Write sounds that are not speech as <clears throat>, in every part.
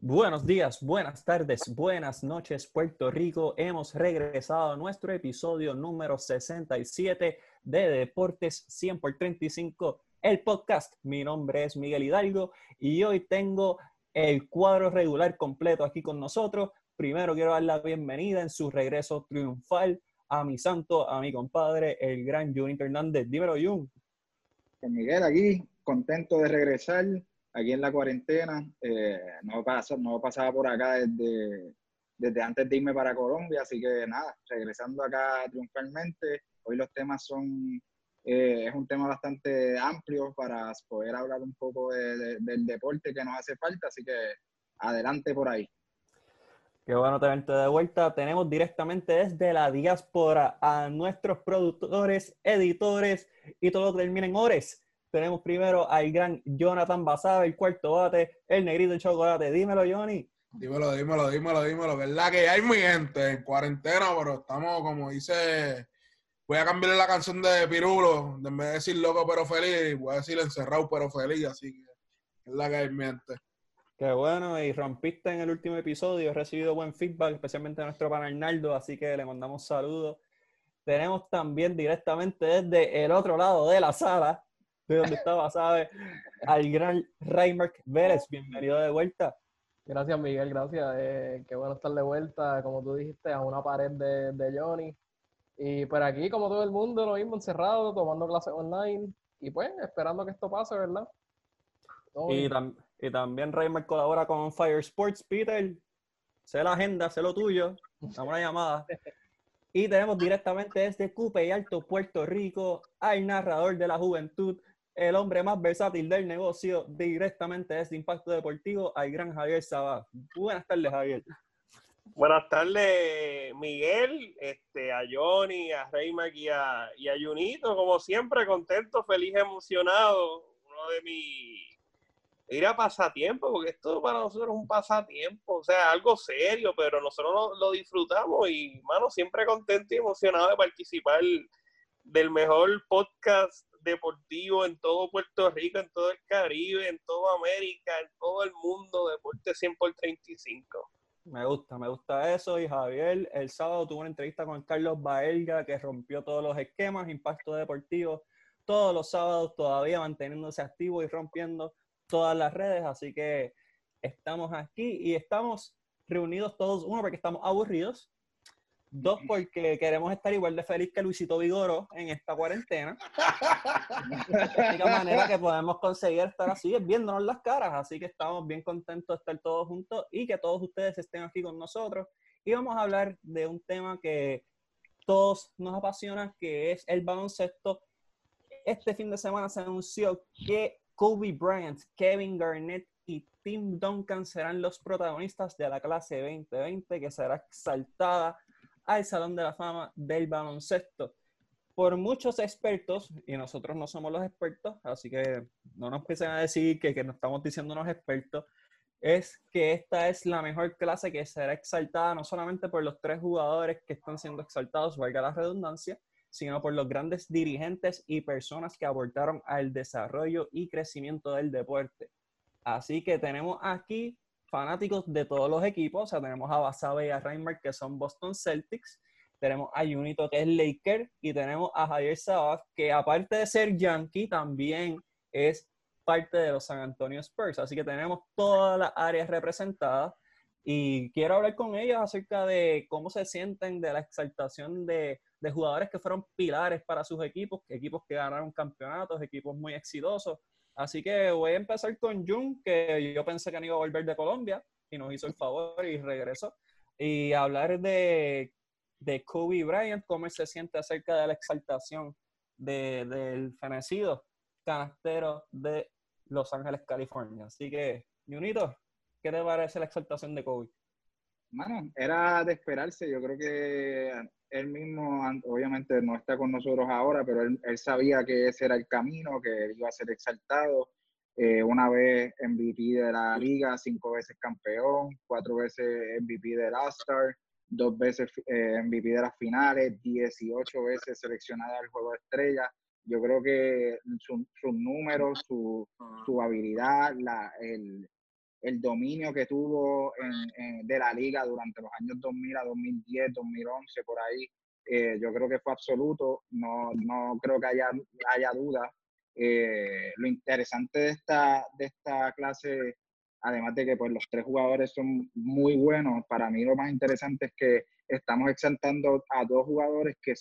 Buenos días, buenas tardes, buenas noches, Puerto Rico. Hemos regresado a nuestro episodio número 67 de Deportes 100 por 35, el podcast. Mi nombre es Miguel Hidalgo y hoy tengo el cuadro regular completo aquí con nosotros. Primero quiero dar la bienvenida en su regreso triunfal a mi santo, a mi compadre, el gran Jun Hernández. Dímelo, Jun. Pues, Miguel, aquí, contento de regresar aquí en la cuarentena. Eh, no, pasa, no pasaba por acá desde, desde antes de irme para Colombia, así que nada, regresando acá triunfalmente. Hoy los temas son, eh, es un tema bastante amplio para poder hablar un poco del deporte que nos hace falta, así que adelante por ahí. Qué bueno tenerte de vuelta. Tenemos directamente desde la diáspora a nuestros productores, editores y todo lo que termina en ores. Tenemos primero al gran Jonathan Basabe, el cuarto bate, el negrito de chocolate. Dímelo, Johnny. Dímelo, dímelo, dímelo, dímelo. ¿Verdad que hay mi gente en cuarentena? Pero estamos, como dice, voy a cambiarle la canción de Pirulo. En vez de decir loco pero feliz, voy a decir encerrado pero feliz. Así que es la que hay mi gente. Qué bueno, y rompiste en el último episodio. He recibido buen feedback, especialmente de nuestro panel Naldo, así que le mandamos saludos. Tenemos también directamente desde el otro lado de la sala de donde estaba, ¿sabes? Al gran Raymark Vélez. Bienvenido de vuelta. Gracias, Miguel, gracias. Eh, qué bueno estar de vuelta, como tú dijiste, a una pared de, de Johnny. Y por aquí, como todo el mundo, lo mismo encerrado, tomando clases online. Y pues, esperando que esto pase, ¿verdad? Y, y, también Raymark colabora con Fire Sports. Peter, sé la agenda, sé lo tuyo. Dame una llamada. Y tenemos directamente desde Cupe y Alto, Puerto Rico, al narrador de la juventud, el hombre más versátil del negocio directamente desde Impacto Deportivo, al gran Javier Sabá. Buenas tardes, Javier. Buenas tardes, Miguel, este, a Johnny, a Reymac y a, y a Junito, como siempre, contento, feliz, emocionado. Uno de mis ir a pasatiempo, porque esto para nosotros es un pasatiempo, o sea, algo serio, pero nosotros lo, lo disfrutamos y, mano, siempre contento y emocionado de participar del mejor podcast deportivo en todo Puerto Rico, en todo el Caribe, en toda América, en todo el mundo, Deporte 100 por 35. Me gusta, me gusta eso. Y Javier, el sábado tuvo una entrevista con Carlos Baelga que rompió todos los esquemas, impacto deportivo, todos los sábados todavía manteniéndose activo y rompiendo todas las redes. Así que estamos aquí y estamos reunidos todos, uno porque estamos aburridos Dos, porque queremos estar igual de feliz que Luisito Vigoro en esta cuarentena. la única manera que podemos conseguir estar así es viéndonos las caras. Así que estamos bien contentos de estar todos juntos y que todos ustedes estén aquí con nosotros. Y vamos a hablar de un tema que todos nos apasiona, que es el baloncesto. Este fin de semana se anunció que Kobe Bryant, Kevin Garnett y Tim Duncan serán los protagonistas de la clase 2020 que será exaltada al Salón de la Fama del Baloncesto. Por muchos expertos, y nosotros no somos los expertos, así que no nos empiecen a decir que, que nos estamos diciendo unos expertos, es que esta es la mejor clase que será exaltada no solamente por los tres jugadores que están siendo exaltados, valga la redundancia, sino por los grandes dirigentes y personas que aportaron al desarrollo y crecimiento del deporte. Así que tenemos aquí fanáticos de todos los equipos. O sea, tenemos a Basabe y a Reinberg, que son Boston Celtics. Tenemos a Junito, que es Laker. Y tenemos a Javier Sabaf, que aparte de ser Yankee, también es parte de los San Antonio Spurs. Así que tenemos todas las áreas representadas. Y quiero hablar con ellos acerca de cómo se sienten de la exaltación de, de jugadores que fueron pilares para sus equipos, equipos que ganaron campeonatos, equipos muy exitosos. Así que voy a empezar con Jun, que yo pensé que no iba a volver de Colombia y nos hizo el favor y regresó. Y hablar de, de Kobe Bryant, cómo se siente acerca de la exaltación del fenecido canastero de Los Ángeles, California. Así que, Junito, ¿qué te parece la exaltación de Kobe? Bueno, era de esperarse. Yo creo que él mismo, obviamente no está con nosotros ahora, pero él, sabía que ese era el camino, que él iba a ser exaltado. Eh, una vez MVP de la liga, cinco veces campeón, cuatro veces MVP del All-Star, dos veces eh, MVP de las finales, 18 veces seleccionada al juego de estrella. Yo creo que sus números, su, su habilidad, la, el, el dominio que tuvo de la liga durante los años 2000 a 2010, 2011, por ahí, eh, yo creo que fue absoluto, no, no creo que haya, haya duda. Eh, lo interesante de esta, de esta clase, además de que pues, los tres jugadores son muy buenos, para mí lo más interesante es que estamos exaltando a dos jugadores que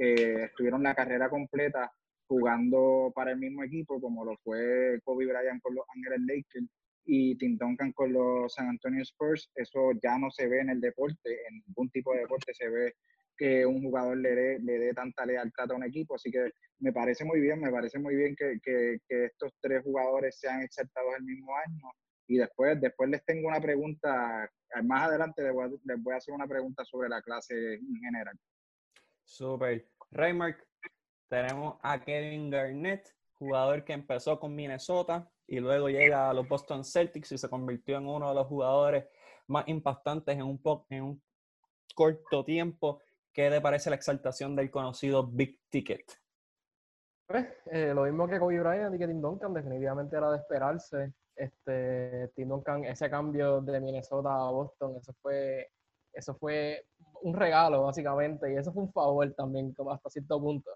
eh, estuvieron la carrera completa jugando para el mismo equipo, como lo fue Kobe Bryant con los Ángeles Lakers y Tim Duncan con los San Antonio Spurs. Eso ya no se ve en el deporte, en ningún tipo de deporte se ve que un jugador le dé, le dé tanta lealtad a un equipo. Así que me parece muy bien, me parece muy bien que, que, que estos tres jugadores sean exaltados el mismo año. Y después, después les tengo una pregunta, más adelante les voy, a, les voy a hacer una pregunta sobre la clase en general. Super. Raymark, tenemos a Kevin Garnett, jugador que empezó con Minnesota y luego llega a los Boston Celtics y se convirtió en uno de los jugadores más impactantes en un, en un corto tiempo. ¿Qué te parece la exaltación del conocido Big Ticket? Pues, eh, lo mismo que Kobe Bryant y que Tim Duncan, definitivamente era de esperarse. Este, Tim Duncan, ese cambio de Minnesota a Boston, eso fue, eso fue un regalo, básicamente, y eso fue un favor también, hasta cierto punto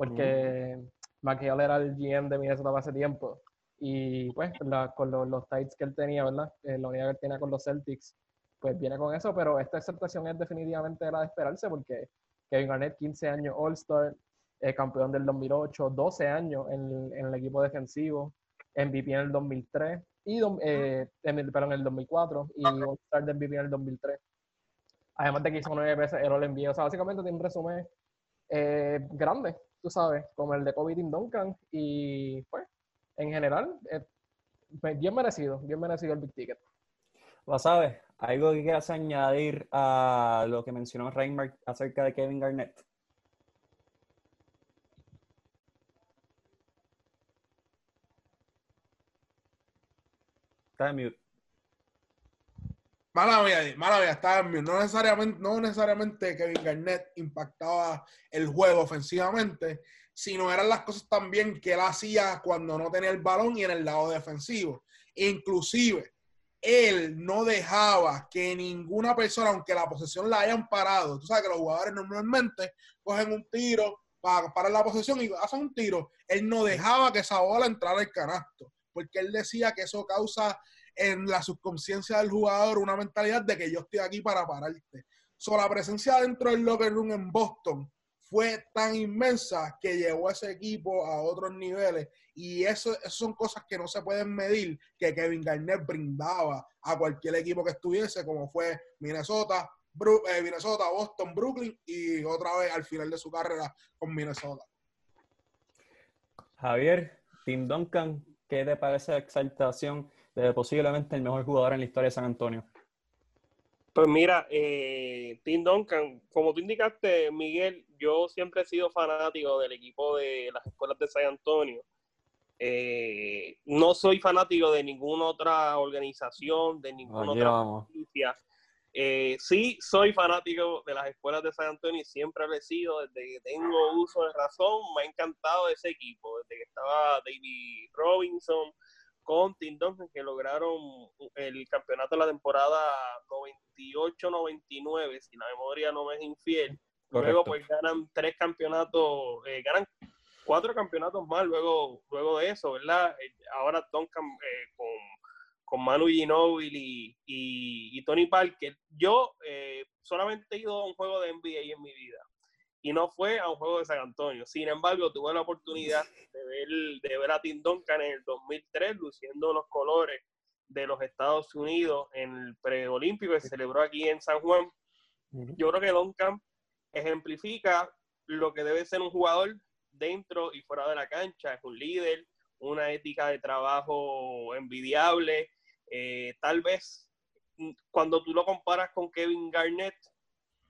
porque mm. era el GM de Minnesota hace tiempo. Y pues con los, los tights que él tenía, ¿verdad? Eh, la unidad que él tenía con los Celtics, pues viene con eso, pero esta exaltación es definitivamente la de esperarse porque Kevin Garnett, 15 años All-Star, eh, campeón del 2008, 12 años en, en, el equipo defensivo, MVP en el 2003, y eh, en el, en el 2004 y All-Star de MVP en el 2003. Además de que hizo nueve veces el All-NBA. O sea, básicamente tiene un resumen eh, grande tú sabes, como el de Kobe Tim Duncan. Y pues, en general, eh, pues, bien merecido, bien merecido el Big Ticket. Lo sabes, algo que quieras añadir a lo que mencionó Reinmark acerca de Kevin Garnett. Está en mute. Mala mía, mala mía, estaba en mute. No necesariamente, no necesariamente Kevin Garnett impactaba el juego ofensivamente, sino eran las cosas también que él hacía cuando no tenía el balón y en el lado defensivo. Inclusive, él no dejaba que ninguna persona, aunque la posesión la hayan parado, tú sabes que los jugadores normalmente cogen un tiro para parar la posesión y hacen un tiro. Él no dejaba que esa bola entrara al canasto, porque él decía que eso causa en la subconsciencia del jugador una mentalidad de que yo estoy aquí para pararte. So, la presencia dentro del locker room en Boston fue tan inmensa que llevó a ese equipo a otros niveles y eso, son cosas que no se pueden medir que Kevin Garnett brindaba a cualquier equipo que estuviese, como fue Minnesota, eh, Minnesota, Boston, Brooklyn y otra vez al final de su carrera con Minnesota. Javier, Tim Duncan, ¿qué te parece la exaltación de posiblemente el mejor jugador en la historia de San Antonio? Pues mira, eh, Tim Duncan, como tú indicaste, Miguel, yo siempre he sido fanático del equipo de las escuelas de San Antonio. Eh, no soy fanático de ninguna otra organización, de ninguna otra justicia. Eh, sí, soy fanático de las escuelas de San Antonio y siempre lo he sido desde que tengo uso de razón. Me ha encantado ese equipo, desde que estaba David Robinson, con Tim Duncan, que lograron el campeonato de la temporada 98-99, si la memoria no me es infiel. Luego pues ganan tres campeonatos, eh, ganan cuatro campeonatos más luego, luego de eso, ¿verdad? Eh, ahora Duncan eh, con, con, Manu Ginóbili y, y, Tony Parker. Yo solamente he ido a un juego de NBA en mi vida y no fue a un juego de San Antonio. Sin embargo, tuve la oportunidad de ver, de ver a Tim Duncan en el 2003 luciendo los colores de los Estados Unidos en el preolímpico que se celebró aquí en San Juan. Yo creo que Duncan ejemplifica lo que debe ser un jugador dentro y fuera de la cancha. Es un líder, una ética de trabajo envidiable. Eh, tal vez mm, cuando tú lo comparas con Kevin Garnett,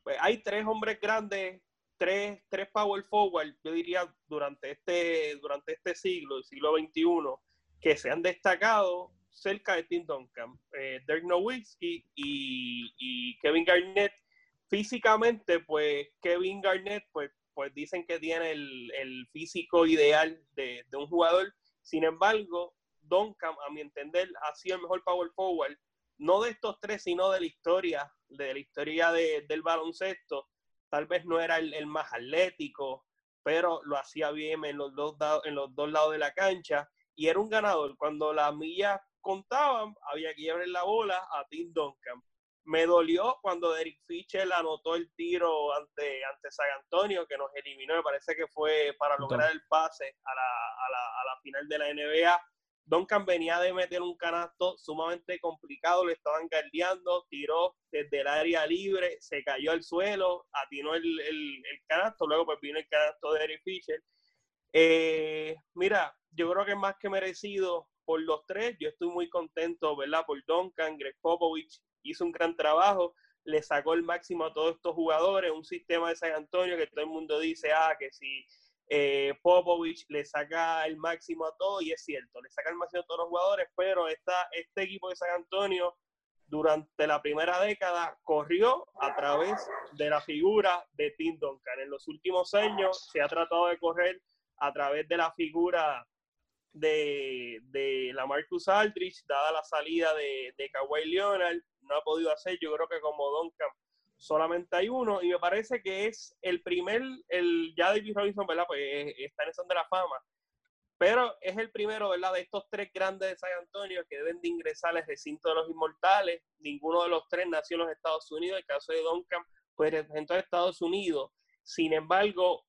pues hay tres hombres grandes tres, tres power forward, yo diría, durante este, durante este siglo, el siglo XXI, que se han destacado cerca de Tim Duncan, eh, Dirk Nowitzki y, Kevin Garnett. Físicamente, pues Kevin Garnett, pues, pues dicen que tiene el, el físico ideal de, de, un jugador. Sin embargo, Duncan, a mi entender, ha sido el mejor power forward, no de estos tres, sino de la historia, de la historia del baloncesto. Tal vez no era el, más atlético, pero lo hacía bien en los, dos, en los dos lados de la cancha y era un ganador. Cuando las millas contaban, había que llevar la bola a Tim Duncan. Me dolió cuando Derek Fischer anotó el tiro ante, ante San Antonio, que nos eliminó. Me parece que fue para lograr el pase a la, a la, a la final de la NBA. Duncan venía de meter un canasto sumamente complicado, le estaban guardiando, tiró desde el área libre, se cayó al suelo, atinó el, el, canasto, luego pues vino el canasto de Eric Fisher. Eh, mira, yo creo que es más que merecido por los tres, yo estoy muy contento, ¿verdad? Por Duncan, Greg Popovich hizo un gran trabajo, le sacó el máximo a todos estos jugadores, un sistema de San Antonio que todo el mundo dice, ah, que si eh, Popovich le saca el máximo a todo y es cierto, le saca el máximo a todos los jugadores, pero esta, este equipo de San Antonio durante la primera década corrió a través de la figura de Tim Duncan. En los últimos años se ha tratado de correr a través de la figura de, de la Marcus Aldrich, dada la salida de, de Kawhi Leonard, no ha podido hacer, yo creo que como Duncan solamente hay uno y me parece que es el primer, el ya David Robinson, ¿verdad? Pues eh, está en el son de la fama, pero es el primero, ¿verdad? De estos tres grandes de San Antonio que deben de ingresar al recinto de los inmortales. Ninguno de los tres nació en los Estados Unidos. El caso de Duncan, pues representó a Estados Unidos. Sin embargo,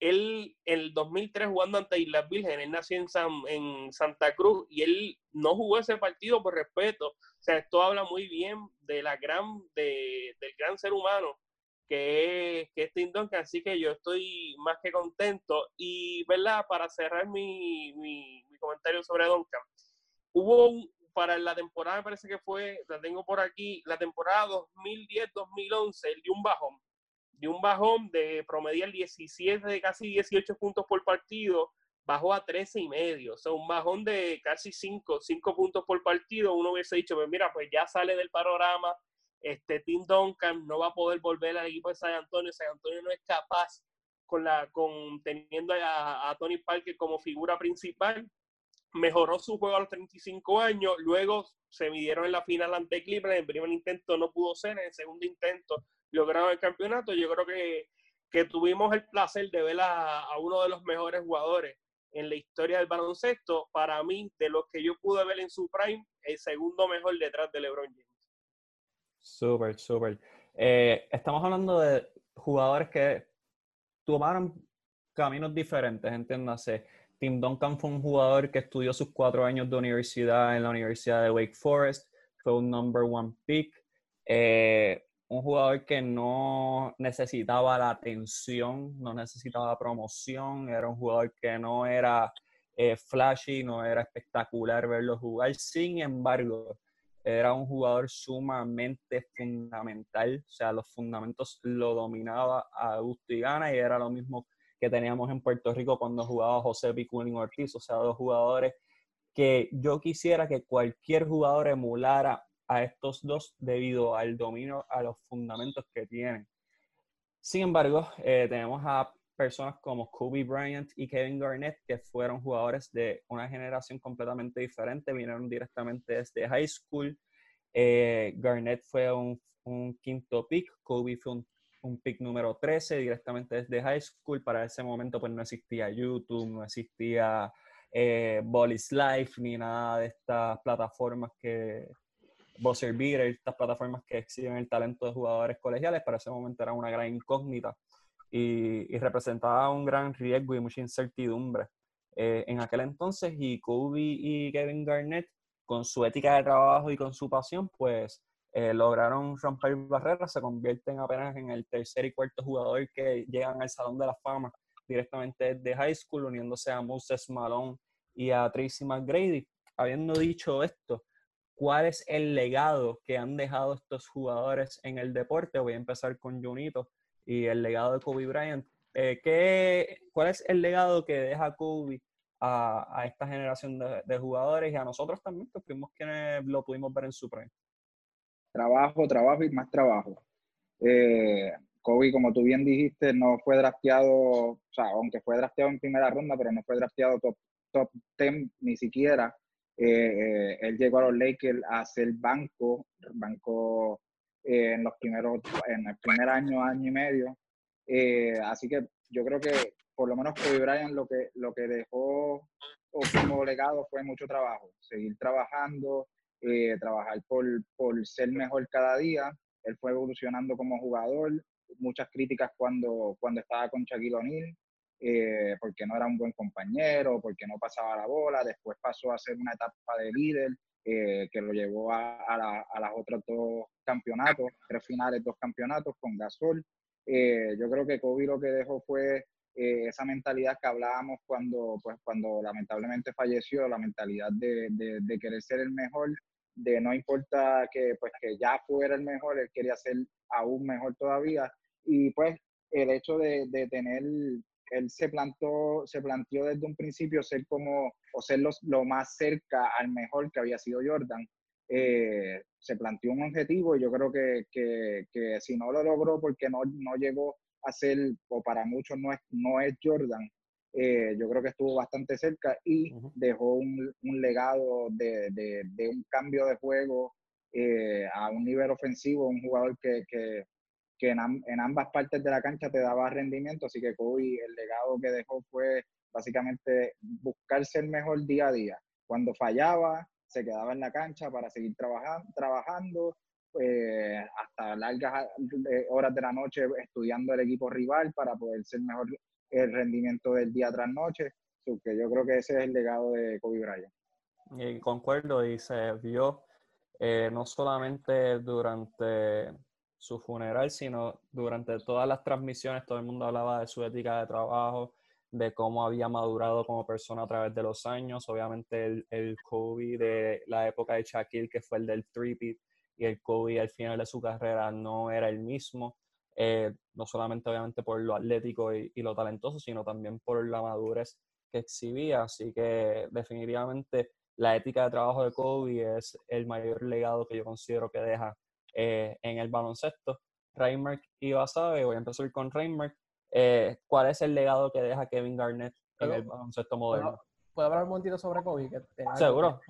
él en el 2003 jugando ante Islas Virgen, él nació en, en Santa Cruz y él no jugó ese partido por respeto. O sea, esto habla muy bien de la gran, de, del gran ser humano que es, que es Tim Duncan, así que yo estoy más que contento. Y, ¿verdad? Para cerrar mi, mi, mi comentario sobre Duncan, hubo un, para la temporada, me parece que fue, la tengo por aquí, la temporada 2010-2011, el de un bajón de un bajón de promediar 17 de casi 18 puntos por partido, bajó a 13 y medio, o sea, un bajón de casi 5, 5 puntos por partido, uno hubiese dicho, pues mira, pues ya sale del panorama, este Tim Duncan no va a poder volver al equipo de San Antonio, San Antonio no es capaz con la con teniendo a, a Tony Parker como figura principal, mejoró su juego a los 35 años, luego se midieron en la final ante Cleveland, en el primer intento no pudo ser, en el segundo intento lograron el campeonato. Yo creo que, que tuvimos el placer de ver a, uno de los mejores jugadores en la historia del baloncesto. Para mí, de los que yo pude ver en su prime, el segundo mejor detrás de LeBron James. Súper, súper. Eh, estamos hablando de jugadores que tomaron caminos diferentes, entiéndase. Tim Duncan fue un jugador que estudió sus cuatro años de universidad en la Universidad de Wake Forest, fue un number one pick. Eh, un jugador que no necesitaba la atención, no necesitaba promoción, era un jugador que no era eh, flashy, no era espectacular verlo jugar. Sin embargo, era un jugador sumamente fundamental, o sea, los fundamentos lo dominaba a y gana y era lo mismo que teníamos en Puerto Rico cuando jugaba José Piculín Ortiz, o sea, dos jugadores que yo quisiera que cualquier jugador emulara a estos dos debido al dominio, a los fundamentos que tienen. Sin embargo, eh, tenemos a personas como Kobe Bryant y Kevin Garnett, que fueron jugadores de una generación completamente diferente, vinieron directamente desde high school. Eh, Garnett fue un, un, quinto pick, Kobe fue un, un, pick número 13 directamente desde high school. Para ese momento pues no existía YouTube, no existía eh, Life, ni nada de estas plataformas que, Buzzer Beater, estas plataformas que exhiben el talento de jugadores colegiales, para ese momento era una gran incógnita y, y representaba un gran riesgo y mucha incertidumbre eh, en aquel entonces. Y Kobe y Kevin Garnett, con su ética de trabajo y con su pasión, pues eh, lograron romper barreras, se convierten apenas en el tercer y cuarto jugador que llegan al Salón de la Fama directamente desde high school, uniéndose a Moses Malone y a Tracy McGrady. Habiendo dicho esto, cuál es el legado que han dejado estos jugadores en el deporte. Voy a empezar con Junito y el legado de Kobe Bryant. Eh, ¿qué, ¿Cuál es el legado que deja Kobe a, esta generación de, jugadores y a nosotros también, que fuimos quienes lo pudimos ver en su? Trabajo, trabajo y más trabajo. Eh, Kobe, como tú bien dijiste, no fue drafteado, o sea, aunque fue drafteado en primera ronda, pero no fue drafteado top, top 10 ni siquiera Eh, eh, él llegó a los Lakers a ser banco, banco eh, en los primeros, en el primer año, año y medio. así que yo creo que por lo menos Kobe Bryant lo que, lo que dejó como legado fue mucho trabajo, seguir trabajando, trabajar por, por ser mejor cada día. Él fue evolucionando como jugador, muchas críticas cuando, cuando estaba con Shaquille O'Neal, eh, porque no era un buen compañero, porque no pasaba la bola, después pasó a ser una etapa de líder eh, que lo llevó a, a, las otros dos campeonatos, tres finales, dos campeonatos con Gasol. Eh, yo creo que Kobe lo que dejó fue esa mentalidad que hablábamos cuando, pues, cuando lamentablemente falleció, la mentalidad de, de, de, querer ser el mejor, de no importa que, pues, que ya fuera el mejor, él quería ser aún mejor todavía. Y pues el hecho de, de tener él se plantó, se planteó desde un principio ser como, o ser lo más cerca al mejor que había sido Jordan. Eh, se planteó un objetivo y yo creo que, que, que, si no lo logró porque no, no llegó a ser, o para muchos no es, no es Jordan, eh, yo creo que estuvo bastante cerca y dejó un, un legado de, de, de, un cambio de juego eh, a un nivel ofensivo, un jugador que, que, que en, ambas partes de la cancha te daba rendimiento, así que Kobe, el legado que dejó fue básicamente buscarse el mejor día a día. Cuando fallaba, se quedaba en la cancha para seguir trabajando, trabajando eh, hasta largas eh, horas de la noche estudiando el equipo rival para poder ser mejor el rendimiento del día tras noche. que yo creo que ese es el legado de Kobe Bryant. Y concuerdo, y se vio eh, no solamente durante su funeral, sino durante todas las transmisiones todo el mundo hablaba de su ética de trabajo, de cómo había madurado como persona a través de los años. Obviamente el, el Kobe de la época de Shaquille, que fue el del three y el Kobe al final de su carrera no era el mismo. Eh, no solamente obviamente por lo atlético y, y, lo talentoso, sino también por la madurez que exhibía. Así que definitivamente la ética de trabajo de Kobe es el mayor legado que yo considero que deja eh, en el baloncesto. Reimer y Basabe, voy a empezar con Reimer. Eh, ¿Cuál es el legado que deja Kevin Garnett en el baloncesto moderno? ¿Puedo hablar un momentito sobre Kobe? Seguro.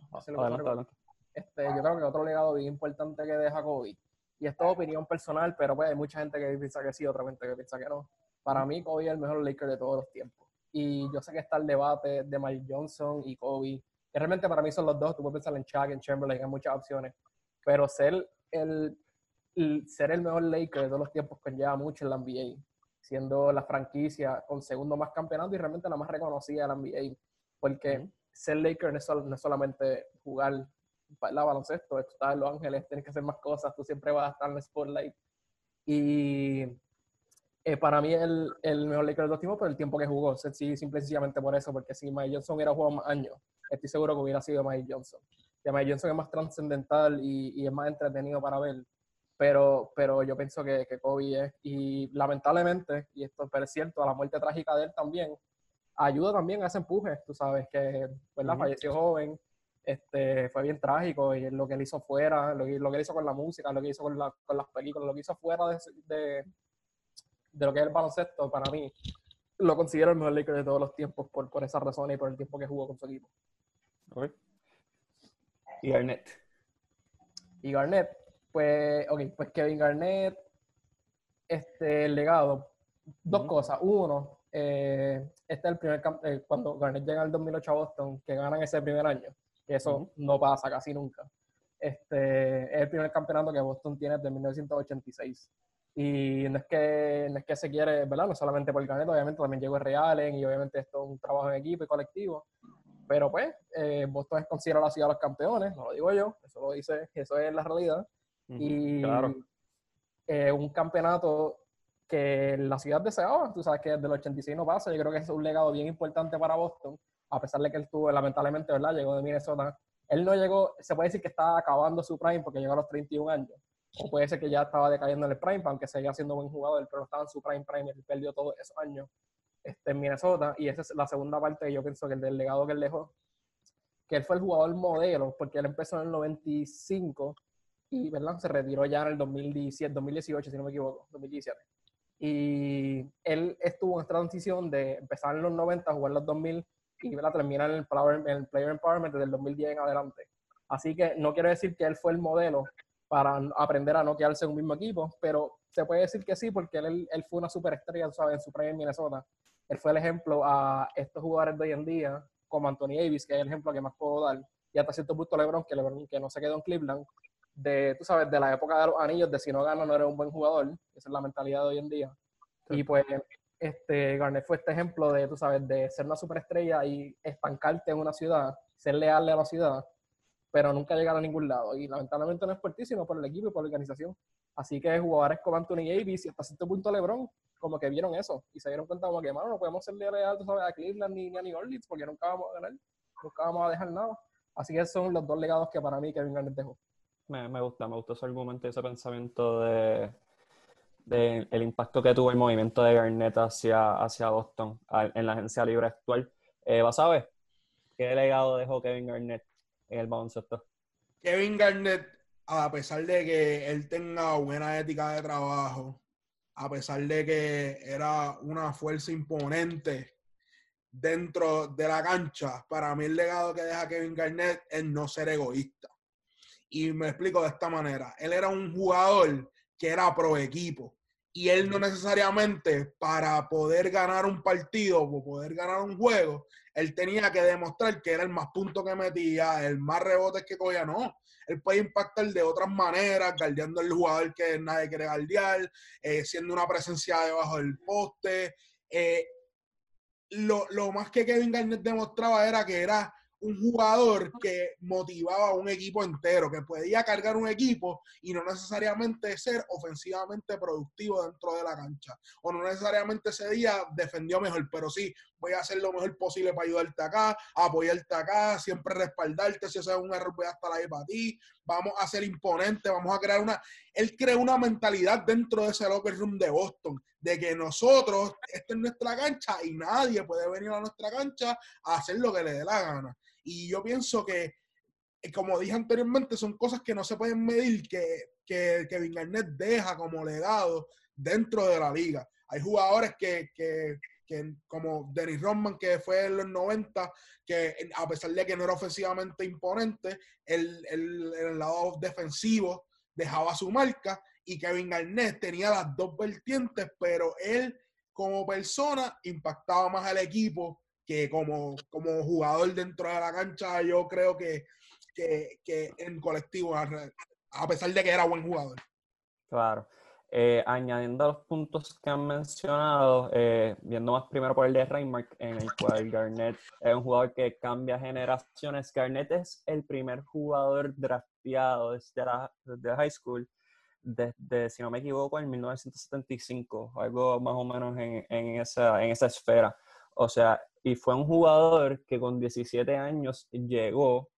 Este, yo creo que otro legado bien importante que deja Kobe, y esto es opinión personal, pero pues hay mucha gente que piensa que sí, otra gente que piensa que no. Para mí, Kobe es el mejor Laker de todos los tiempos. Y yo sé que está el debate de Mike Johnson y Kobe, que realmente para mí son los dos. Tú puedes pensar en Chuck, en Chamberlain, hay muchas opciones. Pero ser el, ser el mejor Laker de todos los tiempos conlleva mucho en la NBA, siendo la franquicia con segundo más campeonato y realmente la más reconocida de la NBA, porque ser Laker no es, solamente jugar la baloncesto, estar en Los Ángeles, tienes que hacer más cosas, tú siempre vas a estar en el spotlight. Y eh, para mí el, el mejor Laker de los tiempos por el tiempo que jugó, sí, simple y sencillamente por eso, porque si Mike Johnson hubiera jugado más años, estoy seguro que hubiera sido Mike Johnson. Que Mike Johnson es más trascendental y, y, es más entretenido para ver, pero, pero yo pienso que, que Kobe es, y lamentablemente, y esto es cierto, a la muerte trágica de él también, ayuda también a ese empuje, tú sabes, que ¿verdad? falleció joven, este, fue bien trágico y lo que él hizo fuera, lo que, lo que él hizo con la música, lo que hizo con, la, con las películas, lo que hizo fuera de, de, de, lo que es el baloncesto, para mí, lo considero el mejor Laker de todos los tiempos por, por esa razón y por el tiempo que jugó con su equipo. Y Garnett. Y Garnett, pues, ok, pues Kevin Garnett, este, el legado, dos cosas. Uno, eh, este es el primer, eh, cuando Garnett llega al 2008 a Boston, que ganan ese primer año, que eso no pasa casi nunca. Este, es el primer campeonato que Boston tiene desde 1986. Y no es que, no es que se quiere, ¿verdad? No solamente por Garnett, obviamente también llegó Realen y obviamente esto es un trabajo en equipo y colectivo. Pero pues, eh, Boston es considerado la ciudad de los campeones, no lo digo yo, eso lo dice, eso es la realidad y eh, un campeonato que la ciudad deseaba, tú sabes que desde el 86 no pasa, yo creo que es un legado bien importante para Boston, a pesar de que él estuvo, lamentablemente, ¿verdad? Llegó de Minnesota. Él no llegó, se puede decir que estaba acabando su prime porque llegó a los 31 años. O puede ser que ya estaba decayendo en el prime, aunque seguía siendo buen jugador, pero estaba en su prime prime, él perdió todos esos años este, en Minnesota. Y esa es la segunda parte que yo pienso que el del legado que él dejó, que él fue el jugador modelo, porque él empezó en el 95 y ¿verdad? se retiró ya en el 2017, 2018, si no me equivoco, 2017. Y él estuvo en esta transición de empezar en los 90, jugar en los 2000 y la termina en el, player, en el Player Empowerment desde el 2010 en adelante. Así que no quiero decir que él fue el modelo para aprender a no quedarse en un mismo equipo, pero se puede decir que sí, porque él, él fue una superestrella, ¿sabes? En su premio en Minnesota. Él fue el ejemplo a estos jugadores de hoy en día, como Anthony Davis, que es el ejemplo que más puedo dar, y hasta cierto punto LeBron, que LeBron que no se quedó en Cleveland, de, tú sabes, de la época de los anillos, de si no gana no eres un buen jugador, esa es la mentalidad de hoy en día. Y pues este, Garnett fue este ejemplo de, tú sabes, de ser una superestrella y estancarte en una ciudad, ser leal a la ciudad, pero nunca llegar a ningún lado. Y lamentablemente no es por ti, sino por el equipo y por la organización. Así que jugadores como Anthony Davis y hasta cierto punto LeBron, como que vieron eso y se dieron cuenta como que, mano, no podemos ser leales a Cleveland ni, ni a New Orleans porque nunca vamos a ganar, nunca vamos a dejar nada. Así que son los dos legados que para mí Kevin Garnett dejó. Me, me gusta, me gusta ese argumento y ese pensamiento de, de, el impacto que tuvo el movimiento de Garnett hacia, hacia Boston en la agencia libre actual. Eh, ¿Vas a ver qué legado dejó Kevin Garnett en el baloncesto? Kevin Garnett, a pesar de que él tenga buena ética de trabajo, a pesar de que era una fuerza imponente dentro de la cancha, para mí el legado que deja Kevin Garnett es no ser egoísta. Y me explico de esta manera. Él era un jugador que era pro equipo. Y él no necesariamente para poder ganar un partido o poder ganar un juego, él tenía que demostrar que era el más punto que metía, el más rebotes que cogía. No, él puede impactar de otras maneras, guardiando el jugador que nadie quiere guardiar, eh, siendo una presencia debajo del poste. Eh, lo, lo, más que Kevin Garnett demostraba era que era un jugador que motivaba a un equipo entero, que podía cargar un equipo y no necesariamente ser ofensivamente productivo dentro de la cancha. O no necesariamente ese día defendió mejor, pero sí, voy a hacer lo mejor posible para ayudarte acá, apoyarte acá, siempre respaldarte, si haces un error voy a estar ahí para ti, vamos a ser imponentes, vamos a crear una... Él creó una mentalidad dentro de ese locker room de Boston, de que nosotros, esta es nuestra cancha y nadie puede venir a nuestra cancha a hacer lo que le dé la gana. Y yo pienso que, eh, como dije anteriormente, son cosas que no se pueden medir, que, que Garnett deja como legado dentro de la liga. Hay jugadores que, que, que, como Dennis Rodman, que fue en los 90, que a pesar de que no era ofensivamente imponente, el, el, el lado defensivo dejaba su marca y Kevin Garnett tenía las dos vertientes, pero él como persona impactaba más al equipo que como, como jugador dentro de la cancha. Yo creo que, que, que en colectivo, a pesar de que era buen jugador. Claro. Eh, añadiendo a los puntos que han mencionado, eh, viendo más primero por el de Reinmark, en el cual Garnett es un jugador que cambia generaciones. Garnett es el primer jugador drafteado desde la, desde high school desde, si no me equivoco, en 1975, algo más o menos en, en, esa, en esa esfera. O sea, y fue un jugador que con 17 años llegó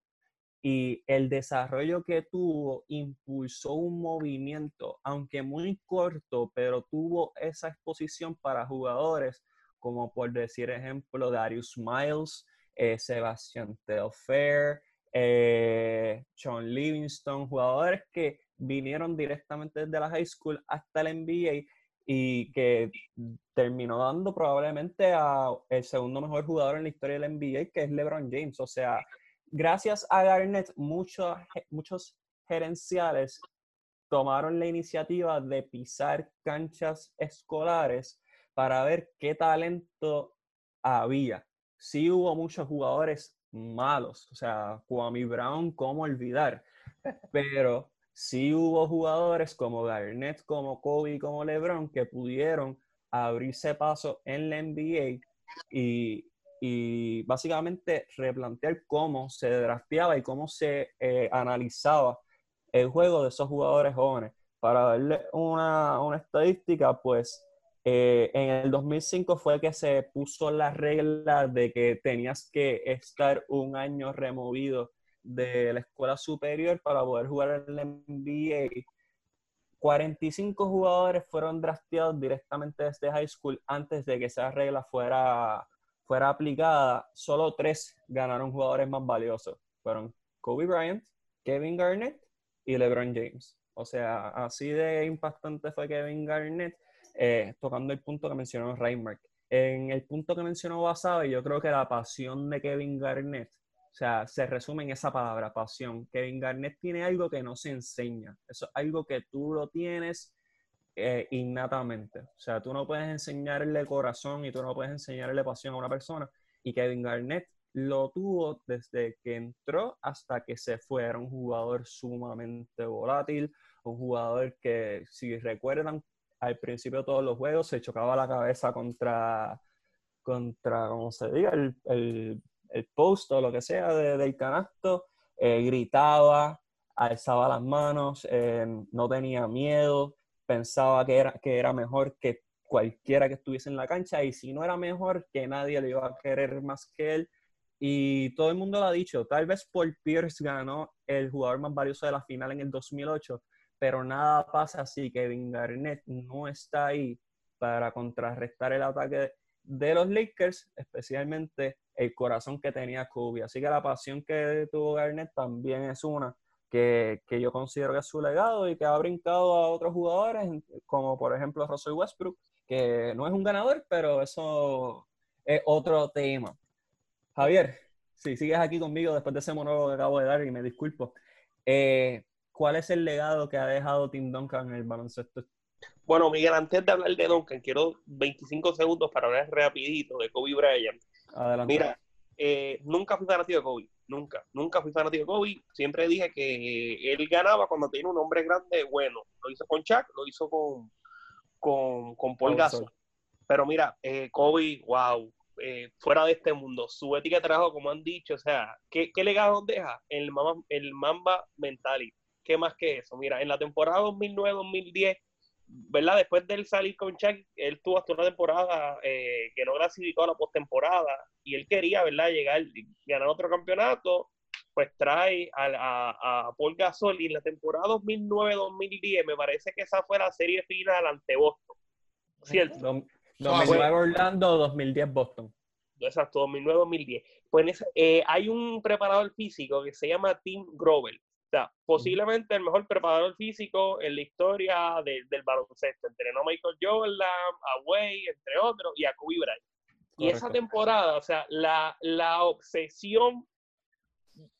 y el desarrollo que tuvo impulsó un movimiento, aunque muy corto, pero tuvo esa exposición para jugadores como por decir ejemplo Darius Miles, eh, Sebastian Telfair, eh, John Livingston, jugadores que vinieron directamente desde la high school hasta el NBA y que terminó dando probablemente a el segundo mejor jugador en la historia del NBA, que es LeBron James. O sea, gracias a Garnett, muchos, muchos gerenciales tomaron la iniciativa de pisar canchas escolares para ver qué talento había. Sí hubo muchos jugadores malos, o sea, Kwame Brown, cómo olvidar, pero sí hubo jugadores como Garnett, como Kobe, como LeBron que pudieron abrirse paso en la NBA y, básicamente replantear cómo se drafteaba y cómo se eh, analizaba el juego de esos jugadores jóvenes. Para darle una, estadística, pues eh, en el 2005 fue que se puso la regla de que tenías que estar un año removido de la escuela superior para poder jugar en la NBA. 45 jugadores fueron drafteados directamente desde high school antes de que esa regla fuera, fuera aplicada. Solo tres ganaron jugadores más valiosos. Fueron Kobe Bryant, Kevin Garnett y LeBron James. O sea, así de impactante fue Kevin Garnett, eh, tocando el punto que mencionó Reinmark. en el punto que mencionó Basabe, yo creo que la pasión de Kevin Garnett, o sea, se resume en esa palabra, pasión. Kevin Garnett tiene algo que no se enseña. Eso es algo que tú lo tienes eh, innatamente. O sea, tú no puedes enseñarle corazón y tú no puedes enseñarle pasión a una persona. Y Kevin Garnett lo tuvo desde que entró hasta que se fue. Era un jugador sumamente volátil, un jugador que, si recuerdan, al principio de todos los juegos se chocaba la cabeza contra, contra como se diga, el, el, el post o lo que sea del canasto, eh, gritaba, alzaba las manos, eh, no tenía miedo, pensaba que era, que era mejor que cualquiera que estuviese en la cancha y si no era mejor, que nadie le iba a querer más que él. Y todo el mundo lo ha dicho, tal vez Paul Pierce ganó el jugador más valioso de la final en el 2008, pero nada pasa así. Kevin Garnett no está ahí para contrarrestar el ataque de los Lakers, especialmente el corazón que tenía Kobe. Así que la pasión que tuvo Garnett también es una que, que, yo considero que es su legado y que ha brincado a otros jugadores, como por ejemplo Russell Westbrook, que no es un ganador, pero eso es otro tema. Javier, si sigues aquí conmigo después de ese monólogo que acabo de dar y me disculpo, eh, ¿cuál es el legado que ha dejado Tim Duncan en el baloncesto? Bueno, Miguel, antes de hablar de Duncan, quiero 25 segundos para hablar rapidito de Kobe Bryant. Adelante. Mira, eh, nunca fui fanático de Kobe, nunca, nunca fui fanático de Kobe. Siempre dije que él ganaba cuando tenía un hombre grande bueno. Lo hizo con Chuck, lo hizo con, con, con Paul Gasol. Pero mira, eh, Kobe, wow, eh, fuera de este mundo. Su ética de trabajo, como han dicho, o sea, ¿qué, qué legado deja? El Mamba, el Mamba Mentality. ¿Qué más que eso? Mira, en la temporada 2009-2010, ¿verdad? Después de él salir con Chuck, él tuvo hasta una temporada eh, que no clasificó a la postemporada y él quería, ¿verdad? Llegar, ganar otro campeonato, pues trae a, a, a Paul Gasol y en la temporada 2009-2010 me parece que esa fue la serie final ante Boston. ¿Cierto? 2009 Orlando, 2010 Boston. Exacto, 2009-2010. Pues eh, hay un preparador físico que se llama Tim Grover. O sea, posiblemente el mejor preparador físico en la historia de, del baloncesto. Entrenó a Michael Jordan, a Wade, entre otros, y a Kobe Bryant. Y esa temporada, o sea, la, la obsesión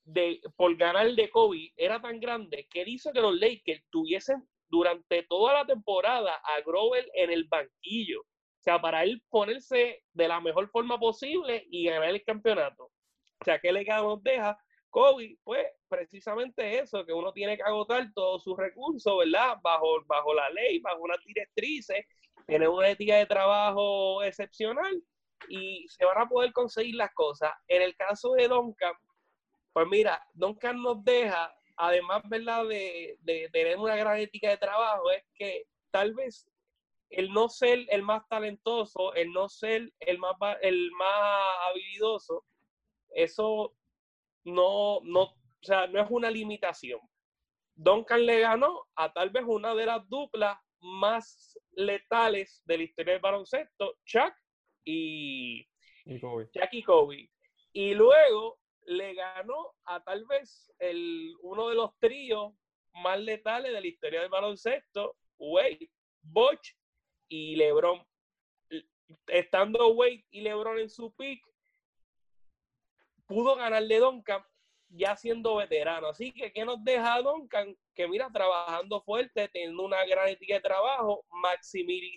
de, por ganar de Kobe era tan grande que él hizo que los Lakers tuviesen durante toda la temporada a Grover en el banquillo. O sea, para él ponerse de la mejor forma posible y ganar el campeonato. O sea, ¿qué legado nos deja? Pues precisamente eso, que uno tiene que agotar todos sus recursos, ¿verdad? Bajo, bajo la ley, bajo unas directrices, tiene una ética de trabajo excepcional y se van a poder conseguir las cosas. En el caso de Duncan, pues mira, Duncan nos deja, además, ¿verdad?, de, de tener una gran ética de trabajo, es que tal vez el no ser el más talentoso, el no ser el más, el más habilidoso, eso no, no, o sea, no es una limitación. Duncan le ganó a tal vez una de las duplas más letales de la historia del baloncesto, Chuck y, y Kobe. Chuck y Kobe. Y luego le ganó a tal vez el, uno de los tríos más letales de la historia del baloncesto, Wade, Bosch y LeBron. Estando Wade y LeBron en su pick, pudo ganarle Duncan ya siendo veterano. Así que, ¿qué nos deja Duncan? Que mira, trabajando fuerte, teniendo una gran ética de trabajo,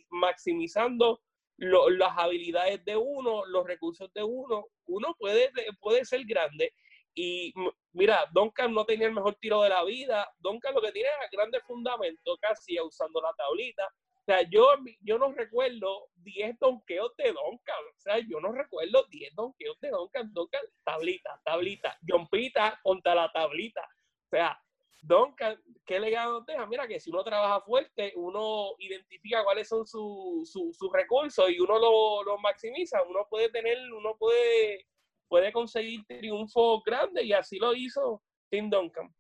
maximizando las habilidades de uno, los recursos de uno. Uno puede, puede ser grande. Y mira, Duncan no tenía el mejor tiro de la vida. Duncan lo que tiene es grandes fundamentos, casi usando la tablita. Sea, yo, yo no recuerdo 10 donkeos de Duncan. O sea, yo no recuerdo 10 donkeos de Duncan. Duncan, tablita, tablita. Jompita contra la tablita. O sea, Duncan, ¿qué legado deja? Mira que si uno trabaja fuerte, uno identifica cuáles son sus su, recursos y uno lo, lo, maximiza. Uno puede tener, uno puede, puede conseguir triunfos grandes y así lo hizo Tim Duncan.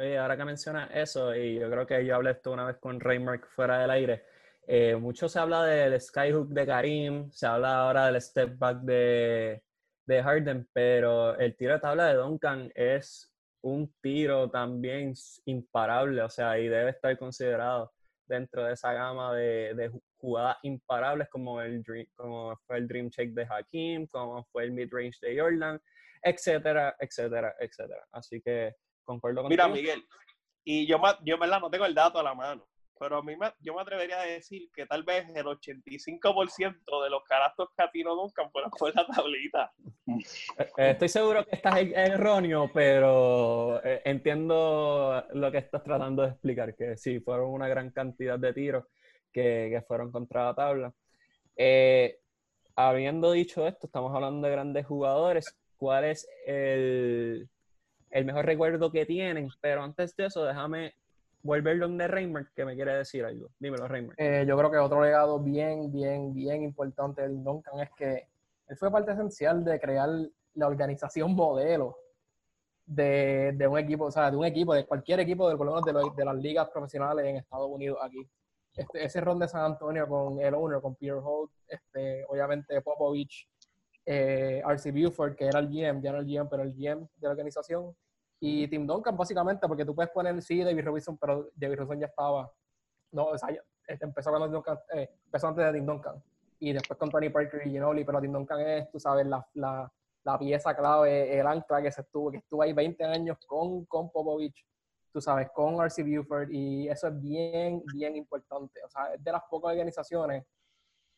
Ahora que mencionas eso, y yo creo que yo hablé esto una vez con Raymark fuera del aire, eh, mucho se habla del skyhook de Karim, se habla ahora del step back de, de Harden, pero el tiro de tabla de Duncan es un tiro también imparable, o sea, y debe estar considerado dentro de esa gama de, de jugadas imparables como, el dream, como fue el Dream Check de Hakim, como fue el Mid-Range de Jordan, etcétera, etcétera, etcétera. Así que concuerdo con Mira, Miguel, y yo, yo verdad no tengo el dato a la mano, pero a mí me, yo me atrevería a decir que tal vez el 85% de los caractos que atinó Duncan fueron por la tablita. Eh, eh, estoy seguro que estás er-, erróneo, pero eh, entiendo lo que estás tratando de explicar, que sí, fueron una gran cantidad de tiros que, que fueron contra la tabla. habiendo dicho esto, estamos hablando de grandes jugadores. ¿Cuál es el, el mejor recuerdo que tienen? Pero antes de eso, déjame volver donde Reimer, que me quiere decir algo. Dímelo, Reimer. Eh, yo creo que otro legado bien, bien, bien importante de Duncan es que él fue parte esencial de crear la organización modelo de, de, un equipo, o sea, de un equipo, de cualquier equipo, de, de, de las ligas profesionales en Estados Unidos aquí. Este, ese ron de San Antonio con el owner, con Peter Holt, este, obviamente Popovich, eh, RC Buford, que era el GM, ya no el GM, pero el GM de la organización, y Tim Duncan, básicamente, porque tú puedes poner, sí, David Robinson, pero David Robinson ya estaba. No, o sea, este, empezó, cuando Duncan, eh, empezó antes de Tim Duncan. Y después con Tony Parker y Ginoli, pero Tim Duncan es, tú sabes, la, la, la pieza clave, el ancla que se estuvo, que estuvo ahí 20 años con, con Popovich, tú sabes, con R.C. Buford, y eso es bien, bien importante. O sea, es de las pocas organizaciones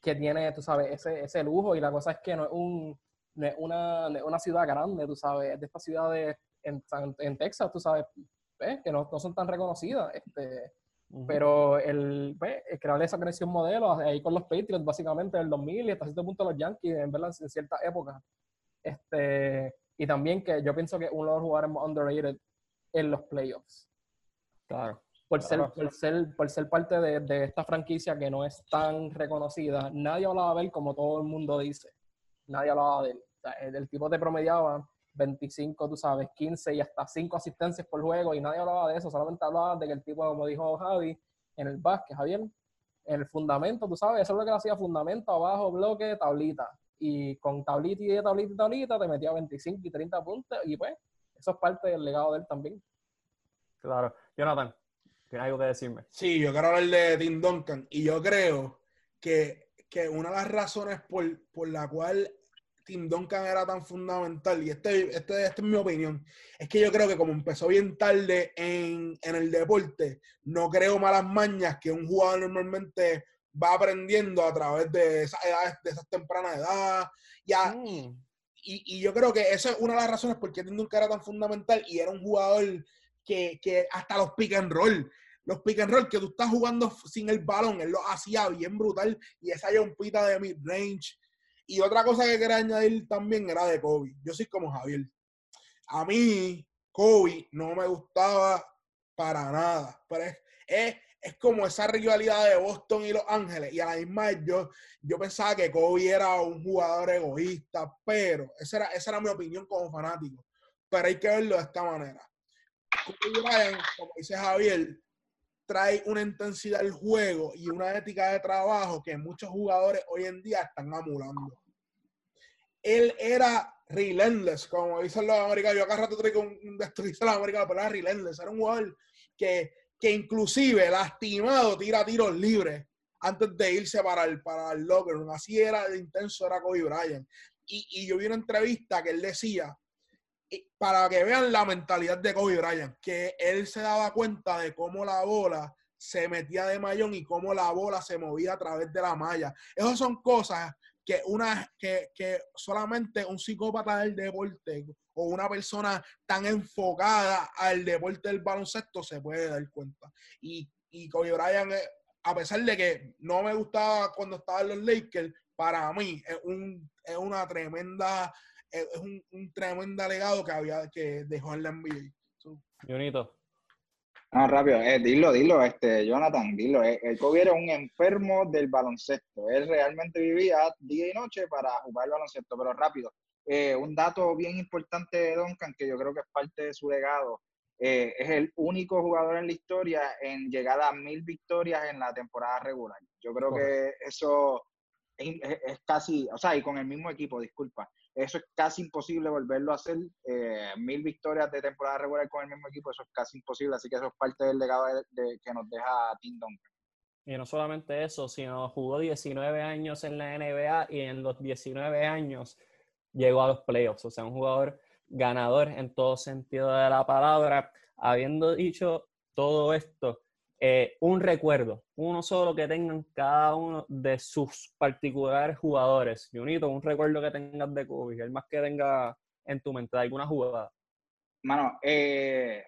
que tiene, tú sabes, ese, ese lujo, y la cosa es que no es, un, no es una, no es una ciudad grande, tú sabes, es de estas ciudades en, en Texas, tú sabes, que no, no, son tan reconocidas. Este, Pero el, pues, crear esa conexión modelo ahí con los Patriots, básicamente, en el 2000 y hasta cierto punto los Yankees, en verdad, en cierta época. Este, y también que yo pienso que uno de los jugadores más underrated en los playoffs. Claro. Por, Ser, por, ser, por ser parte de, de, esta franquicia que no es tan reconocida, nadie hablaba de él como todo el mundo dice. Nadie hablaba de él. O sea, el, el tipo te promediaba 25, tú sabes, 15 y hasta 5 asistencias por juego y nadie hablaba de eso, solamente hablaba de que el tipo, como dijo Javi, en el básquet, Javier, en el fundamento, tú sabes, eso es lo que le hacía fundamento, abajo, bloque, tablita. Y con tablita y tablita y tablita te metía 25 y 30 puntos y pues eso es parte del legado de él también. Claro. Jonathan, ¿tienes algo que decirme? Sí, yo quiero hablar de Tim Duncan y yo creo que, que una de las razones por, por la cual Tim Duncan era tan fundamental, y este, este, esta es mi opinión, es que yo creo que como empezó bien tarde en, el deporte, no creo malas mañas que un jugador normalmente va aprendiendo a través de esas edades, de esas tempranas edades. Ya, mm. y, yo creo que esa es una de las razones por qué Tim Duncan era tan fundamental y era un jugador que, que hasta los pick and roll, los pick and roll que tú estás jugando sin el balón, él lo hacía bien brutal y esa jumpita de mid range y otra cosa que quería añadir también era de Kobe. Yo soy como Javier. A mí, Kobe no me gustaba para nada. Pero es, es, como esa rivalidad de Boston y Los Ángeles. Y a la misma vez yo, yo pensaba que Kobe era un jugador egoísta, pero esa era, esa era mi opinión como fanático. Pero hay que verlo de esta manera. Kobe Bryant, como dice Javier, trae una intensidad al juego y una ética de trabajo que muchos jugadores hoy en día están amulando. Él era relentless, como dicen los americanos. Yo acá rato traigo un, un destruirse los americanos, pero era relentless. Era un jugador que, que inclusive lastimado tira tiros libres antes de irse para el, para el locker room. Así era de intenso, era Kobe Bryant. Y yo vi una entrevista que él decía para que vean la mentalidad de Kobe Bryant, que él se daba cuenta de cómo la bola se metía de mayón y cómo la bola se movía a través de la malla. Esas son cosas que, una, que, que solamente un psicópata del deporte o una persona tan enfocada al deporte del baloncesto se puede dar cuenta. Y, y Kobe Bryant, eh, a pesar de que no me gustaba cuando estaba en los Lakers, para mí es, un, es una tremenda es un, un tremendo legado que había que dejó en la NBA. Junito. Ah, rápido, eh, dilo, dilo, este, Jonathan, dilo. Eh, el Kobe era un enfermo del baloncesto. Él realmente vivía día y noche para jugar el baloncesto, pero rápido. Eh, un dato bien importante de Duncan, que yo creo que es parte de su legado, eh, es el único jugador en la historia en llegar a mil victorias en la temporada regular. Yo creo que eso es, es, casi, o sea, y con el mismo equipo, disculpa. Eso es casi imposible volverlo a hacer. Eh, mil victorias de temporada regular con el mismo equipo, eso es casi imposible. Así que eso es parte del legado que nos deja Tim Duncan. Y no solamente eso, sino jugó 19 años en la NBA y en los 19 años llegó a los playoffs. O sea, un jugador ganador en todo sentido de la palabra. Habiendo dicho todo esto, eh, un recuerdo, uno solo que tengan cada uno de sus particulares jugadores. Junito, un recuerdo que tengas de Kobe, el más que tenga en tu mente, alguna jugada. Mano, eh,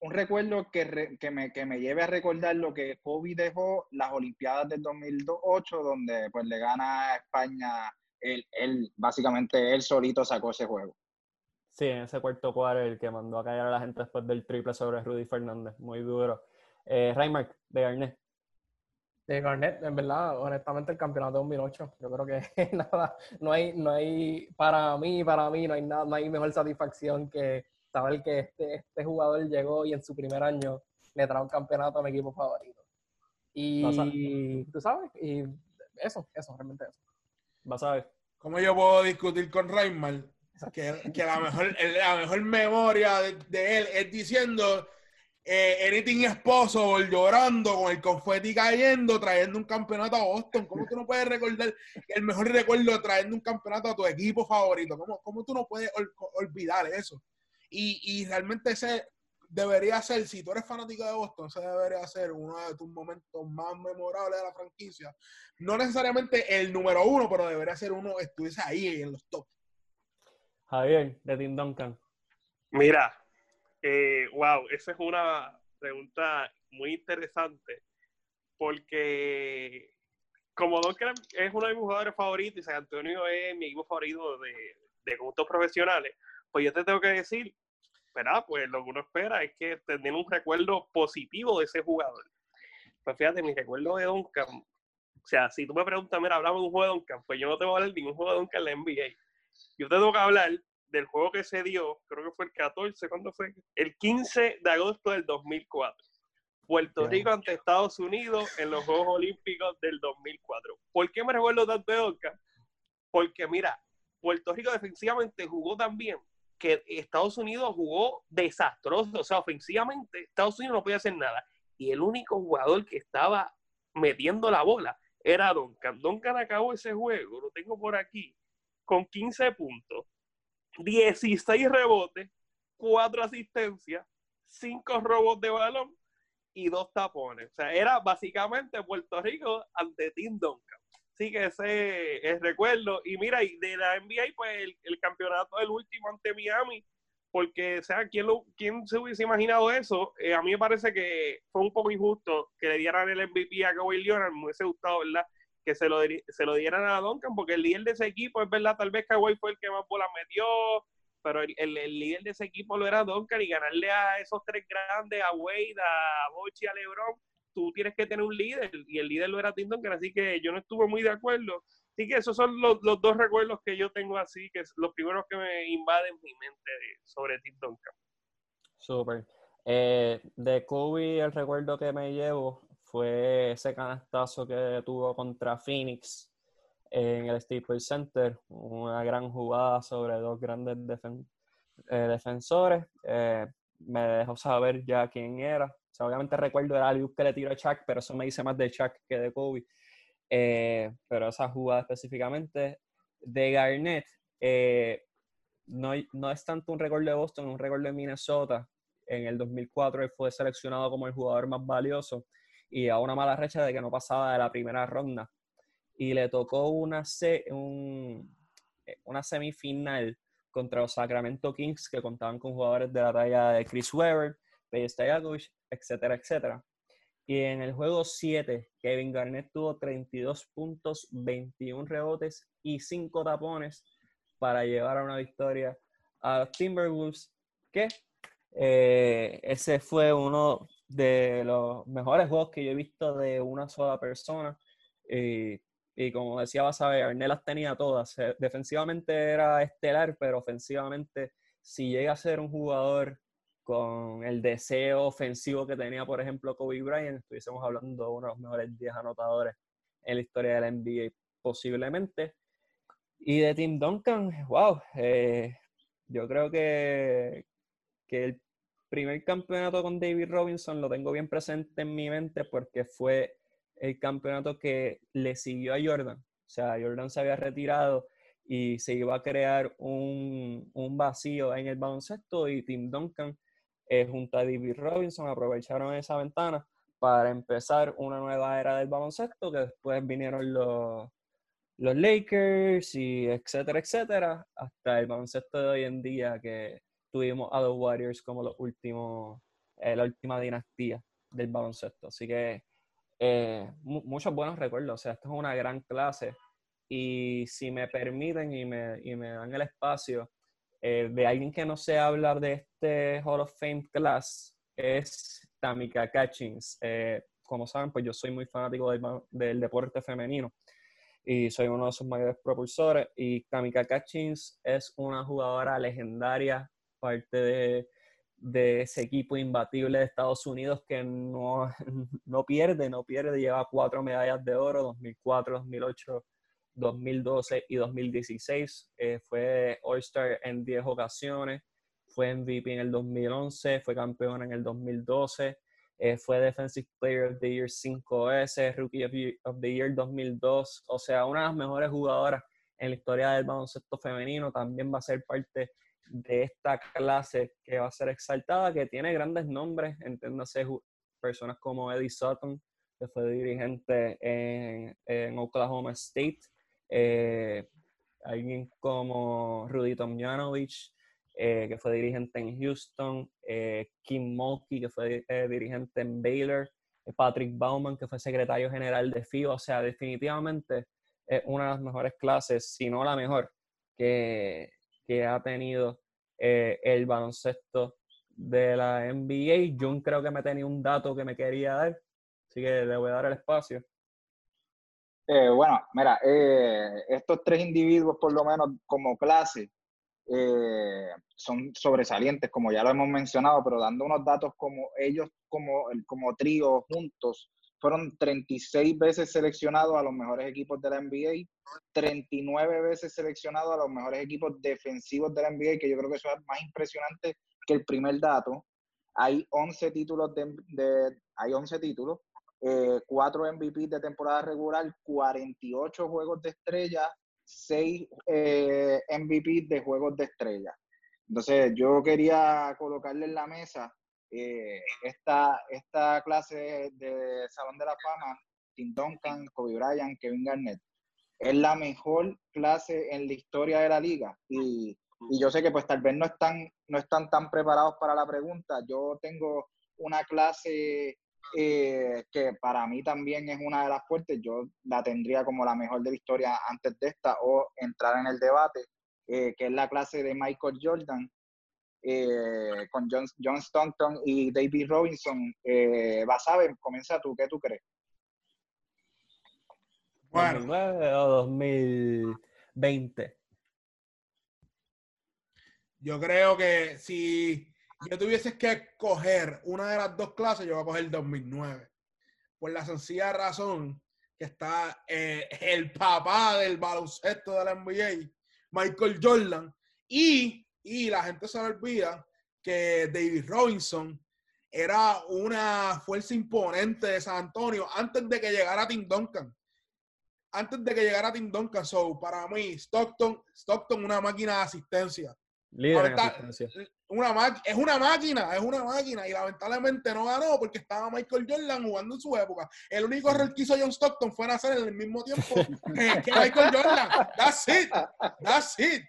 un recuerdo que, que, me, que, me, lleve a recordar lo que Kobe dejó las Olimpiadas del 2008, donde pues le gana a España, él, él básicamente él solito sacó ese juego. Sí, en ese cuarto cuadro el que mandó a callar a la gente después del triple sobre Rudy Fernández, muy duro. Eh, Raymark, de Garnett. De Garnett, en verdad, honestamente el campeonato de 2008, yo creo que <laughs> nada, no hay, no hay, para mí, para mí, no hay nada, no hay mejor satisfacción que saber que este, este jugador llegó y en su primer año le trae un campeonato a mi equipo favorito. Y tú sabes, y eso, eso, realmente eso. Vas a ver. ¿Cómo yo puedo discutir con Raymar que, que, la, mejor, la mejor memoria de, de él es diciendo eh, anything esposo llorando con el confeti cayendo, trayendo un campeonato a Boston. ¿Cómo tú no puedes recordar el mejor recuerdo trayendo un campeonato a tu equipo favorito? ¿Cómo, cómo tú no puedes olvidar eso? Y, y, realmente ese debería ser, si tú eres fanático de Boston, ese debería ser uno de tus momentos más memorables de la franquicia. No necesariamente el número uno, pero debería ser uno que estuviese ahí en los top. Javier, de Tim Duncan. Mira, eh, wow, esa es una pregunta muy interesante porque como Duncan es uno de mis jugadores favoritos y San Antonio es mi equipo favorito de, gustos profesionales, pues yo te tengo que decir, ¿verdad? Pues lo que uno espera es que tener un recuerdo positivo de ese jugador. Pues fíjate, mi recuerdo de Duncan, o sea, si tú me preguntas, mira, hablamos de un juego de Duncan, pues yo no te voy a hablar de ningún juego de Duncan en la NBA. Yo te tengo que hablar del juego que se dio, creo que fue el 14, ¿cuándo fue? El 15 de agosto del 2004. Puerto Rico ante Estados Unidos en los Juegos Olímpicos del 2004. ¿Por qué me recuerdo tanto de? Porque mira, Puerto Rico defensivamente jugó tan bien que Estados Unidos jugó desastroso. O sea, ofensivamente Estados Unidos no podía hacer nada. Y el único jugador que estaba metiendo la bola era Duncan. Duncan acabó ese juego, lo tengo por aquí, con 15 puntos, 16 rebotes, 4 asistencias, 5 robos de balón y 2 tapones. O sea, era básicamente Puerto Rico ante Tim Duncan. Así que ese es recuerdo. Y mira, y de la NBA, pues el, campeonato, el último ante Miami, porque, o sea, ¿quién, lo, quién se hubiese imaginado eso? Eh, a mí me parece que fue un poco injusto que le dieran el MVP a Kawhi Leonard, me hubiese gustado, ¿verdad? Que se lo, se lo dieran a Duncan, porque el líder de ese equipo, es verdad, tal vez Kawhi fue el que más bolas metió, pero el, el, líder de ese equipo lo era Duncan y ganarle a esos tres grandes, a Wade, a Bochi, a LeBron, tú tienes que tener un líder y el líder lo era Tim Duncan, así que yo no estuve muy de acuerdo. Así que esos son los, los dos recuerdos que yo tengo así, que los primeros que me invaden mi mente sobre Tim Duncan. Súper. Eh, de Kobe, el recuerdo que me llevo fue ese canastazo que tuvo contra Phoenix en el Staples Center, una gran jugada sobre dos grandes eh, defensores. Eh, me dejó saber ya quién era, obviamente recuerdo el alley que le tiró a Chuck, pero eso me dice más de Chuck que de Kobe. Eh, pero esa jugada específicamente de Garnett eh, no, no, es tanto un récord de Boston, un récord de Minnesota. En el 2004 él fue seleccionado como el jugador más valioso y a una mala recha de que no pasaba de la primera ronda. Y le tocó una, un, una semifinal contra los Sacramento Kings que contaban con jugadores de la talla de Chris Webber, Peje Stojakovic, etcétera, etcétera. Y en el juego 7, Kevin Garnett tuvo 32 puntos, 21 rebotes y 5 tapones para llevar a una victoria a Timberwolves, que eh, ese fue uno de los mejores juegos que yo he visto de una sola persona. Y, como decía Basabe, Garnett las tenía todas. Eh, defensivamente era estelar, pero ofensivamente, si llega a ser un jugador con el deseo ofensivo que tenía, por ejemplo, Kobe Bryant, estuviésemos hablando de uno de los mejores 10 anotadores en la historia de la NBA, posiblemente. Y de Tim Duncan, wow, eh, yo creo que, que primer campeonato con David Robinson lo tengo bien presente en mi mente porque fue el campeonato que le siguió a Jordan. O sea, Jordan se había retirado y se iba a crear un, un vacío en el baloncesto y Tim Duncan eh, junto a David Robinson aprovecharon esa ventana para empezar una nueva era del baloncesto, que después vinieron los, los Lakers y etcétera, etcétera, hasta el baloncesto de hoy en día que tuvimos a los Warriors como los últimos, eh, la última dinastía del baloncesto. Así que eh, muchos buenos recuerdos, o sea, esto es una gran clase y si me permiten y me, y me dan el espacio eh, de alguien que no sé hablar de este Hall of Fame class es Tamika Catchings. como saben, pues yo soy muy fanático del, del deporte femenino y soy uno de sus mayores propulsores. Y Kamika Catchings es una jugadora legendaria, parte de, de, ese equipo imbatible de Estados Unidos que no, <laughs> no pierde, no pierde, lleva cuatro medallas de oro, 2004, 2008, 2012 y 2016. Eh, fue All-Star en 10 ocasiones, fue MVP en el 2011, fue campeona en el 2012. Eh, fue Defensive Player of the Year 5S, Rookie of the Year 2002, o sea, una de las mejores jugadoras en la historia del baloncesto femenino, también va a ser parte de esta clase que va a ser exaltada, que tiene grandes nombres, entiéndase personas como Eddie Sutton, que fue dirigente en, Oklahoma State, eh, alguien como Rudy Tomjanovich, eh, que fue dirigente en Houston, eh, Kim Mulkey, que fue dirigente en Baylor, Patrick Bauman, que fue secretario general de FIBA. O sea, definitivamente es una de las mejores clases, si no la mejor, que, que ha tenido el baloncesto de la NBA. Yo creo que me tenía un dato que me quería dar, así que le voy a dar el espacio. bueno, mira, estos tres individuos, por lo menos como clase, eh, son sobresalientes, como ya lo hemos mencionado, pero dando unos datos como ellos, como, como trío juntos, fueron 36 veces seleccionados a los mejores equipos de la NBA, 39 veces seleccionados a los mejores equipos defensivos de la NBA, que yo creo que eso es más impresionante que el primer dato. Hay 11 títulos, de, hay 11 títulos, eh, 4 MVP de temporada regular, 48 juegos de estrella, seis eh, MVP de juegos de estrella. Entonces, yo quería colocarle en la mesa eh, esta, esta clase de Salón de la Fama, Tim Duncan, Kobe Bryant, Kevin Garnett. Es la mejor clase en la historia de la liga. Y, y yo sé que pues tal vez no están, no están tan preparados para la pregunta. Yo tengo una clase eh, que para mí también es una de las fuertes, yo la tendría como la mejor de la historia antes de esta o entrar en el debate, eh, que es la clase de Michael Jordan eh, con John, John, Stockton y David Robinson. Eh, ver comienza tú, ¿qué tú crees? Bueno. 2009 o 2020. Yo creo que si yo tuvieses que escoger una de las dos clases, yo voy a coger el 2009. Por la sencilla razón que está eh, el papá del baloncesto de la NBA, Michael Jordan, y, y la gente se le olvida que David Robinson era una fuerza imponente de San Antonio antes de que llegara Tim Duncan. Antes de que llegara Tim Duncan, so para mí, Stockton, Stockton una máquina de asistencia. Líder una es una máquina, es una máquina. Y lamentablemente no ganó porque estaba Michael Jordan jugando en su época. El único error que hizo John Stockton fue nacer en el mismo tiempo <laughs> que, Michael Jordan. That's it. That's it.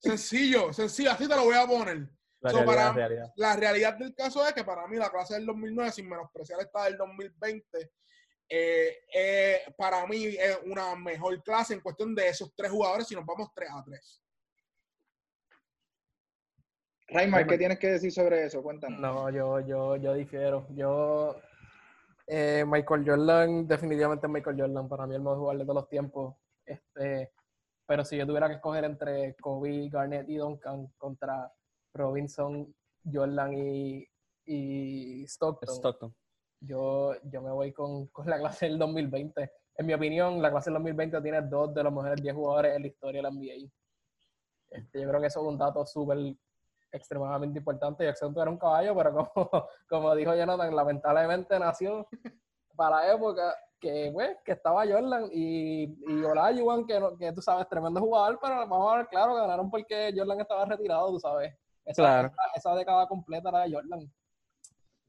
Sencillo, sencillo. Así te lo voy a poner. La, realidad, la realidad del caso es que para mí la clase del 2009, sin menospreciar esta del 2020, eh, eh, para mí es una mejor clase en cuestión de esos tres jugadores si nos vamos 3 a 3. Raymar, ¿qué tienes que decir sobre eso? Cuéntanos. No, yo, yo, yo difiero. Yo, eh, Michael Jordan, definitivamente Michael Jordan, para mí el mejor jugador de todos los tiempos. Este, pero si yo tuviera que escoger entre Kobe, Garnett y Duncan contra Robinson, Jordan y, y Stockton, Yo, yo me voy con, con, la clase del 2020. En mi opinión, la clase del 2020 tiene dos de los mejores 10 jugadores en la historia de la NBA. Este, yo creo que eso es un dato súper extremadamente importante. Exento era un caballo, pero como, <laughs> como dijo Jonathan, lamentablemente nació para la época que, pues, que estaba Jordan y, y Olajuwon, que, no- que tú sabes, tremendo jugador, pero vamos a ver, claro, ganaron porque Jordan estaba retirado, tú sabes. Esa, Claro. esa, esa década completa era de Jordan.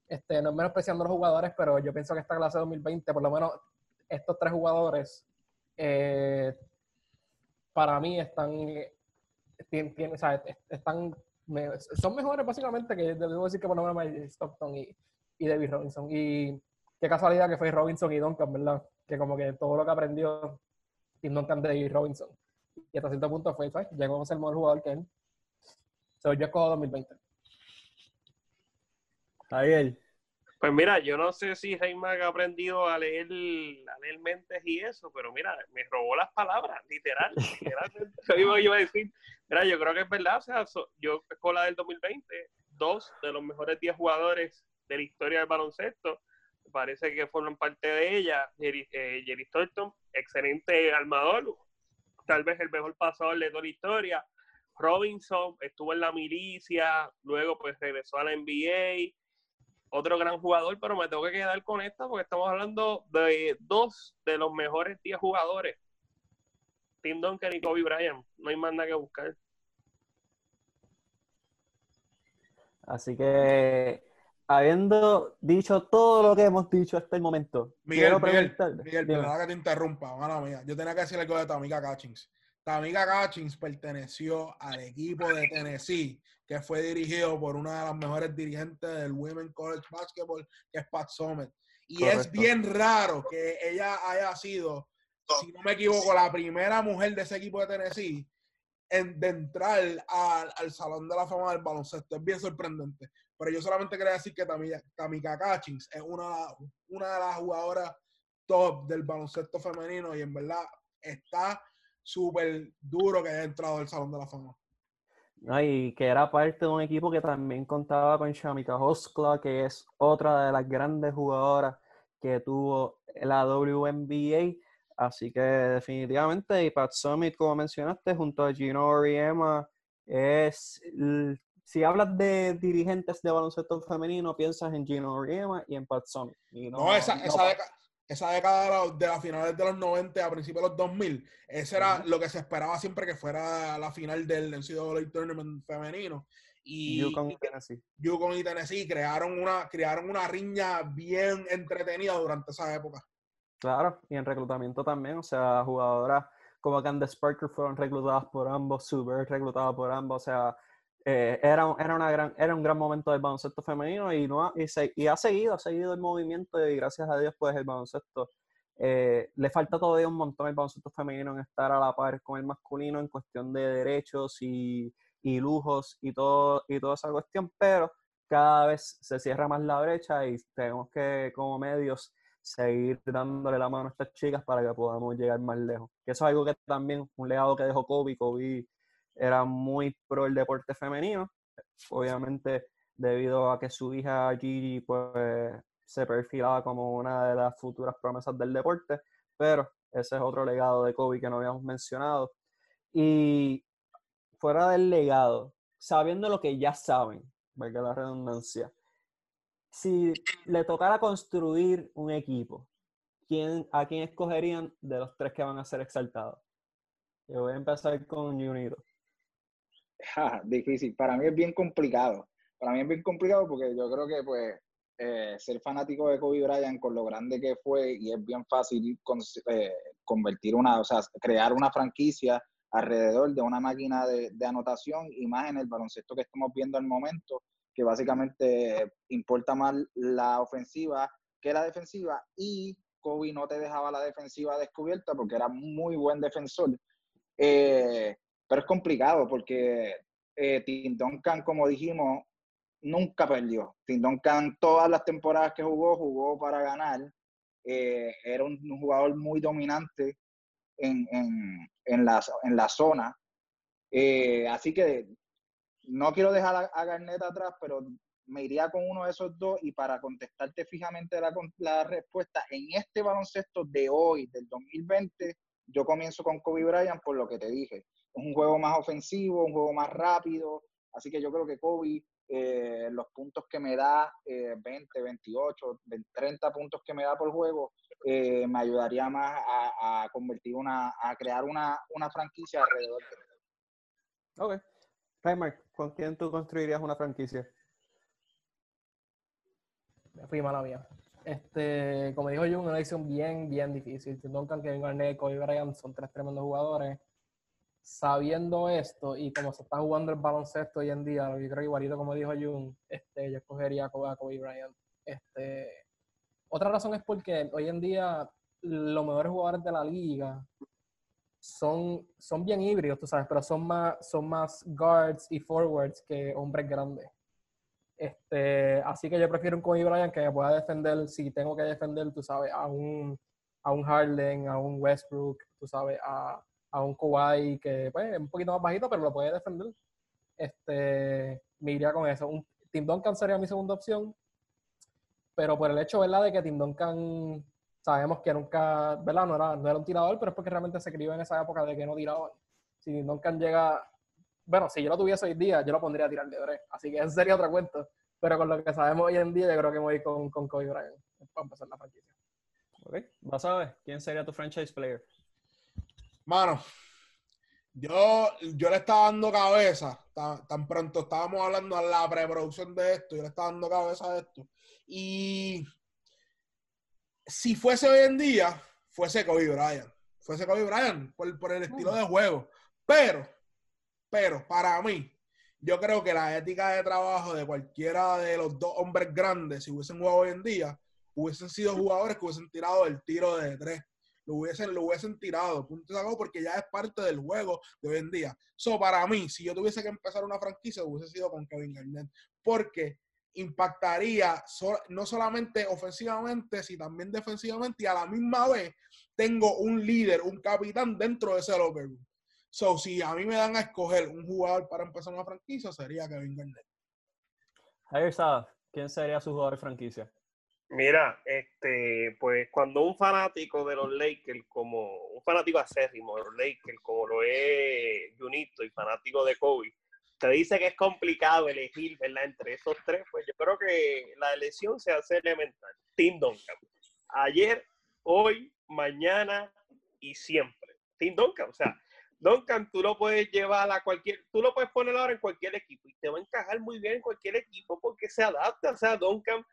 Este, no es menospreciando a los jugadores, pero yo pienso que esta clase 2020, por lo menos estos tres jugadores, eh, para mí están, eh, tien- tien- o sea, est- están, me- son mejores básicamente que debo decir que por lo menos Stockton y, y David Robinson. Y qué casualidad que fue Robinson y Duncan, ¿verdad? Que como que todo lo que aprendió Tim Duncan de David Robinson. Y hasta cierto punto fue, ¿sabes? Llegó a ser el mejor jugador que él. So, yo escojo 2020. Javier. Pues mira, yo no sé si Reymag ha aprendido a leer, a leer mentes y eso, pero mira, me robó las palabras, literal, literalmente. <laughs> Que iba a decir. Mira, yo creo que es verdad, o sea, so- yo con la del 2020, dos de los mejores 10 jugadores de la historia del baloncesto, parece que forman parte de ella. Jerry, eh, excelente armador, tal vez el mejor pasador de toda la historia. Robinson estuvo en la milicia, luego pues regresó a la NBA otro gran jugador, pero me tengo que quedar con esta porque estamos hablando de dos de los mejores 10 jugadores. Tim Duncan y Kobe Bryant. No hay más nada que buscar. Así que, habiendo dicho todo lo que hemos dicho hasta el momento, Miguel, quiero Miguel, Miguel, perdona que te interrumpa, mala mía. Yo tenía que decir algo de Tamika Catchings. Tamika Catchings perteneció al equipo de Tennessee, que fue dirigido por una de las mejores dirigentes del Women College Basketball, que es Pat Summitt. Y es bien raro que ella haya sido, si no me equivoco, la primera mujer de ese equipo de Tennessee en, de entrar al, al Salón de la Fama del Baloncesto. Es bien sorprendente. Pero yo solamente quería decir que Tamika, Catchings es una, una de las jugadoras top del baloncesto femenino y en verdad está súper duro que haya entrado al Salón de la Fama. y que era parte de un equipo que también contaba con Shamika Hoskla, que es otra de las grandes jugadoras que tuvo la WNBA. Así que definitivamente, y Pat Summit, como mencionaste, junto a Gino Oriema, es, si hablas de dirigentes de baloncesto femenino, piensas en Gino Oriema y en Pat Summit. Y No, esa, no esa, década, esa década de, la- de las finales de los 90 a principios de los 2000, ese era lo que se esperaba siempre que fuera la final del NCAA Tournament femenino. Y Yukon y Tennessee. Yukon y Tennessee crearon una, crearon una riña bien entretenida durante esa época. Claro, y en reclutamiento también, o sea, jugadoras como Candace Parker fueron reclutadas por ambos, Super reclutada por ambos, o sea, eh, era, era, una gran, era un gran momento del baloncesto femenino y, no ha, y, se- y ha seguido, ha seguido el movimiento y gracias a Dios pues el baloncesto, eh, le falta todavía un montón el baloncesto femenino en estar a la par con el masculino en cuestión de derechos y, y lujos y, todo, y toda esa cuestión, pero cada vez se cierra más la brecha y tenemos que como medios seguir dándole la mano a estas chicas para que podamos llegar más lejos. Que eso es algo que también, un legado que dejó Kobe. Kobe era muy pro el deporte femenino, obviamente debido a que su hija Gigi pues, se perfilaba como una de las futuras promesas del deporte, pero ese es otro legado de Kobe que no habíamos mencionado. Y fuera del legado, sabiendo lo que ya saben, valga la redundancia, si le tocara construir un equipo, ¿quién, ¿a quién escogerían de los tres que van a ser exaltados? Yo voy a empezar con Junito. <laughs> Difícil. Para mí es bien complicado. Para mí es bien complicado porque yo creo que pues eh, ser fanático de Kobe Bryant con lo grande que fue y es bien fácil eh, convertir una, o sea, crear una franquicia alrededor de una máquina de, de anotación y más en el baloncesto que estamos viendo al momento, que básicamente importa más la ofensiva que la defensiva y Kobe no te dejaba la defensiva descubierta porque era muy buen defensor. Eh, pero es complicado porque eh, Tim Duncan, como dijimos, nunca perdió. Tim Duncan, todas las temporadas que jugó, jugó para ganar. Eh, era un, jugador muy dominante en, en, en, la, en la zona. Eh, así que no quiero dejar a, a, Garnett atrás, pero me iría con uno de esos dos. Y para contestarte fijamente la, la respuesta, en este baloncesto de hoy, del 2020, yo comienzo con Kobe Bryant por lo que te dije. Es un juego más ofensivo, un juego más rápido. Así que yo creo que Kobe eh, los puntos que me da, 20, 28, 30 puntos que me da por juego, eh, me ayudaría más a, convertir una, a crear una, una franquicia alrededor de Ok. Raymar, ¿con quién tú construirías una franquicia? Me fui mala mía. Este, como dijo yo, una elección bien, bien difícil. Duncan, Kevin Garnett, Kobe Bryant son tres tremendos jugadores. Sabiendo esto y como se está jugando el baloncesto hoy en día, yo creo que igualito como dijo Jun, este, yo escogería a Kobe Bryant. Este, otra razón es porque hoy en día los mejores jugadores de la liga son, son bien híbridos, tú sabes, pero son más, son más guards y forwards que hombres grandes. Este, así que yo prefiero un Kobe Bryant que me pueda defender, si tengo que defender, tú sabes, a un, a un Harden, a un Westbrook, tú sabes, a, a un Kawhi que pues, es un poquito más bajito, pero lo puede defender. Este, me iría con eso. Un, Tim Duncan sería mi segunda opción pero por el hecho, ¿verdad?, de que Tim Duncan sabemos que nunca, ¿verdad?, no era, no era un tirador, pero es porque realmente se crió en esa época de que no tiraba. Si Tim Duncan llega, bueno, si yo lo tuviese hoy día, yo lo pondría a tirar de tres, así que ese sería otro cuento. Pero con lo que sabemos hoy en día, yo creo que voy con, con Kobe Bryant para empezar la franquicia. Ok, vas a ver, ¿quién sería tu franchise player? Mano, yo, yo le estaba dando cabeza, tan, tan, pronto estábamos hablando a la preproducción de esto, yo le estaba dando cabeza a esto. Y si fuese hoy en día, fuese Kobe Bryant. Fuese Kobe Bryant por, por el estilo de juego. Pero, pero, para mí, yo creo que la ética de trabajo de cualquiera de los dos hombres grandes, si hubiesen jugado hoy en día, hubiesen sido jugadores que hubiesen tirado el tiro de tres. Lo hubiesen, lo hubiesen tirado, punto porque ya es parte del juego de hoy en día. So, para mí, si yo tuviese que empezar una franquicia, hubiese sido con Kevin Garnett. Porque impactaría no solamente ofensivamente, sino también defensivamente y a la misma vez tengo un líder, un capitán dentro de ese locker. So, si a mí me dan a escoger un jugador para empezar una franquicia, sería Kevin Garnett. Javier Sada, ¿quién sería su jugador de franquicia? Mira, este, pues cuando un fanático de los Lakers, como un fanático acérrimo de los Lakers, como lo es Junito y fanático de Kobe, te dice que es complicado elegir, ¿verdad? Entre esos tres, pues yo creo que la elección se hace elemental. Tim Duncan. Ayer, hoy, mañana y siempre. Tim Duncan, o sea, Duncan tú lo puedes llevar a cualquier, tú lo puedes poner ahora en cualquier equipo y te va a encajar muy bien en cualquier equipo porque se adapta, o sea, Duncan,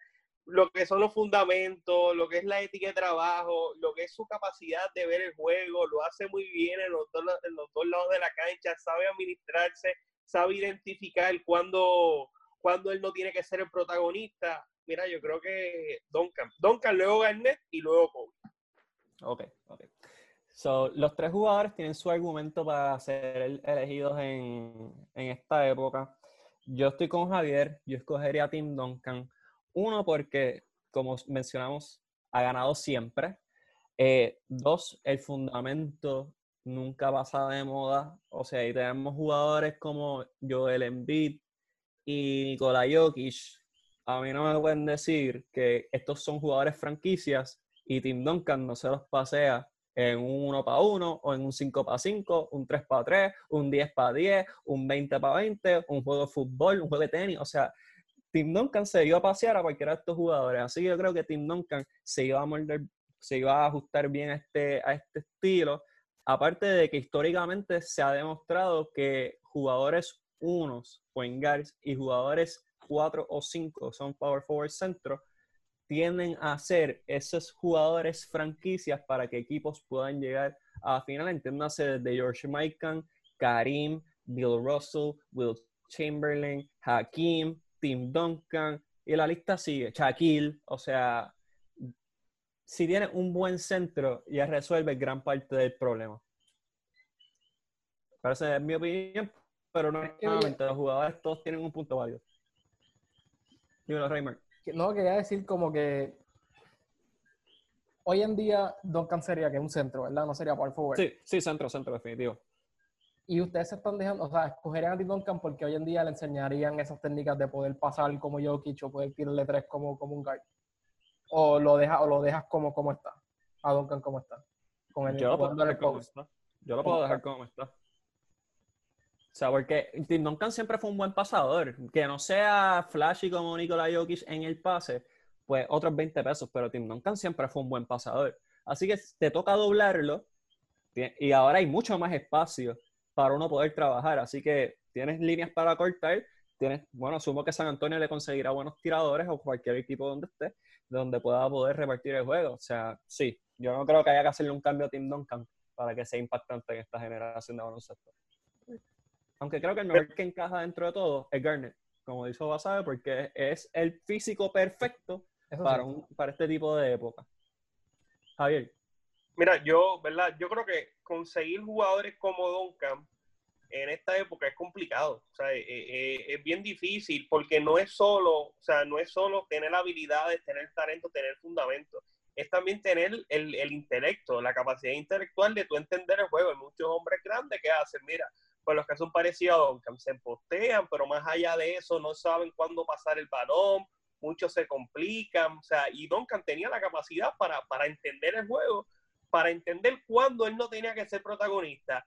lo que son los fundamentos, lo que es la ética de trabajo, lo que es su capacidad de ver el juego, lo hace muy bien en los dos, en los dos lados de la cancha, sabe administrarse, sabe identificar cuando, cuando él no tiene que ser el protagonista. Mira, yo creo que Duncan, Duncan, luego Garnett y luego Kobe. Ok, ok. So, los tres jugadores tienen su argumento para ser elegidos en, en esta época. Yo estoy con Javier, yo escogería a Tim Duncan. Uno, porque, como mencionamos, ha ganado siempre. Eh, dos, el fundamento nunca pasa de moda. O sea, ahí tenemos jugadores como Joel Embiid y Nikola Jokic. A mí no me pueden decir que estos son jugadores franquicias y Tim Duncan no se los pasea en un 1 para 1 o en un 5 para 5, un 3 para 3, un 10 para 10, un 20 para 20, un juego de fútbol, un juego de tenis. O sea, Tim Duncan se iba a pasear a cualquiera de estos jugadores. Así que yo creo que Tim Duncan se iba a morder, se iba a ajustar bien a este, a este estilo. Aparte de que históricamente se ha demostrado que jugadores unos, point guards, y jugadores cuatro o cinco, son power forward centro, tienden a ser esos jugadores franquicias para que equipos puedan llegar a final. Entiéndase desde George Mikan, Karim, Bill Russell, Will Chamberlain, Hakim, Tim Duncan, y la lista sigue, Shaquille, o sea, si tienes un buen centro, ya resuelve gran parte del problema. Parece es mi opinión, pero no nuevamente los jugadores todos tienen un punto válido. Dímelo, Reimer. No, quería decir como que hoy en día Duncan sería que es un centro, ¿verdad? No sería power forward. Sí, sí, centro, centro, definitivo. Y ustedes se están dejando, o sea, escogerían a Tim Duncan porque hoy en día le enseñarían esas técnicas de poder pasar como Jokic o poder tirarle tres como, como un guard o lo dejas o lo dejas como, como está a Duncan como está con el yo lo puedo dejar como está yo lo puedo dejar como está sea, porque Tim Duncan siempre fue un buen pasador. Que no sea flashy como Nikola Jokic en el pase, pues otros 20 pesos, pero Tim Duncan siempre fue un buen pasador. Así que te toca doblarlo y ahora hay mucho más espacio para uno poder trabajar. Así que tienes líneas para cortar, tienes, bueno, asumo que San Antonio le conseguirá buenos tiradores o cualquier equipo donde esté, donde pueda poder repartir el juego. O sea, sí, yo no creo que haya que hacerle un cambio a Tim Duncan para que sea impactante en esta generación de baloncesto. Aunque creo que el mejor que encaja dentro de todo es Garnett, como dijo Basabe, porque es el físico perfecto para, un, para este tipo de época. Javier. Mira, yo, ¿verdad? Yo creo que conseguir jugadores como Duncan en esta época es complicado. O sea, eh, eh, es bien difícil porque no es solo, o sea, no es solo tener habilidades, tener talento, tener fundamento. Es también tener el, el intelecto, la capacidad intelectual de tú entender el juego. Hay muchos hombres grandes que hacen, mira, pues los que son parecidos a Duncan se postean, pero más allá de eso no saben cuándo pasar el balón, muchos se complican, o sea, y Duncan tenía la capacidad para, para entender el juego, para entender cuándo él no tenía que ser protagonista.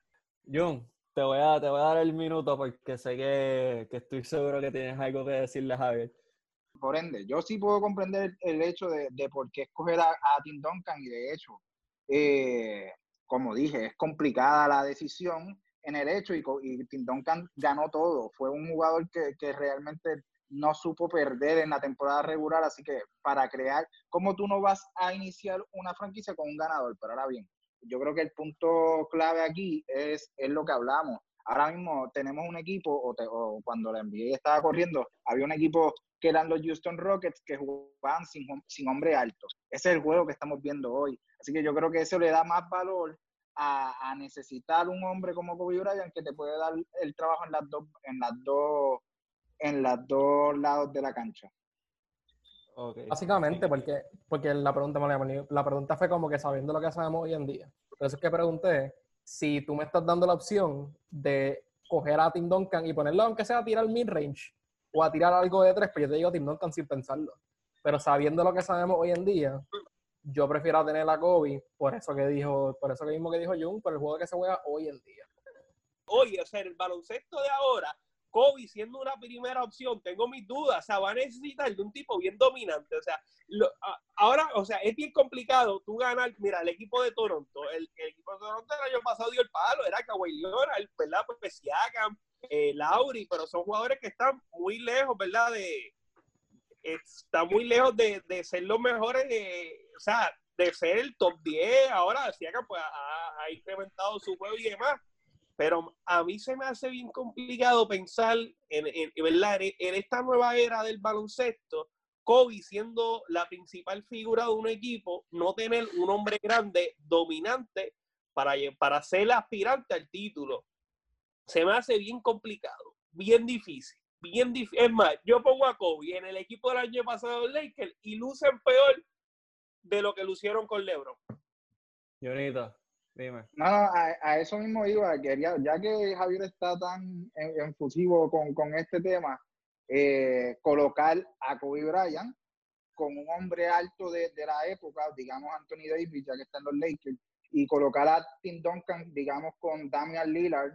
John, te voy a, te voy a dar el minuto porque sé que, que estoy seguro que tienes algo que decirle a Javier. Por ende, yo sí puedo comprender el hecho de, de por qué escoger a, a, Tim Duncan y de hecho, eh, como dije, es complicada la decisión en el hecho y, y Tim Duncan ganó todo. Fue un jugador que, que realmente no supo perder en la temporada regular, así que para crear, ¿cómo tú no vas a iniciar una franquicia con un ganador? Pero ahora bien, yo creo que el punto clave aquí es, es lo que hablamos. Ahora mismo tenemos un equipo, o, cuando la NBA estaba corriendo, había un equipo que eran los Houston Rockets que jugaban sin, sin hombre alto. Ese es el juego que estamos viendo hoy. Así que yo creo que eso le da más valor a, a, necesitar un hombre como Kobe Bryant que te puede dar el trabajo en las dos, en las dos en los dos lados de la cancha. Básicamente, porque, porque la, pregunta, la pregunta fue como que sabiendo lo que sabemos hoy en día. Por eso es que pregunté si tú me estás dando la opción de coger a Tim Duncan y ponerlo, aunque sea a tirar mid-range o a tirar algo de tres, pues yo te digo Tim Duncan sin pensarlo. Pero sabiendo lo que sabemos hoy en día, yo prefiero tener a Kobe, por eso que dijo, por eso que mismo que dijo Jung, por el juego que se juega hoy en día. Oye, o sea, el baloncesto de ahora Kobe siendo una primera opción, tengo mis dudas, o sea, va a necesitar de un tipo bien dominante, o sea, ahora, o sea, es bien complicado tú ganar, mira, el equipo de Toronto, el, equipo de Toronto el año pasado dio el palo, era Kawhi Leonard, ¿verdad? Pues Siakam, eh, Lauri, pero son jugadores que están muy lejos, ¿verdad? De, está muy lejos de, ser los mejores, o sea, de ser el top 10, ahora Siakam pues ha, ha incrementado su juego y demás, pero a mí se me hace bien complicado pensar en, en, esta nueva era del baloncesto, Kobe siendo la principal figura de un equipo, no tener un hombre grande, dominante, para, para ser aspirante al título. Se me hace bien complicado, bien difícil, bien difícil. Es más, yo pongo a Kobe en el equipo del año pasado Lakers y lucen peor de lo que lucieron con LeBron. Jonita. Dime. No, a, eso mismo iba. Quería, ya que Javier está tan enfusivo con, con este tema, eh, colocar a Kobe Bryant con un hombre alto de, de, la época, digamos Anthony Davis, ya que está en los Lakers, y colocar a Tim Duncan, digamos, con Damian Lillard.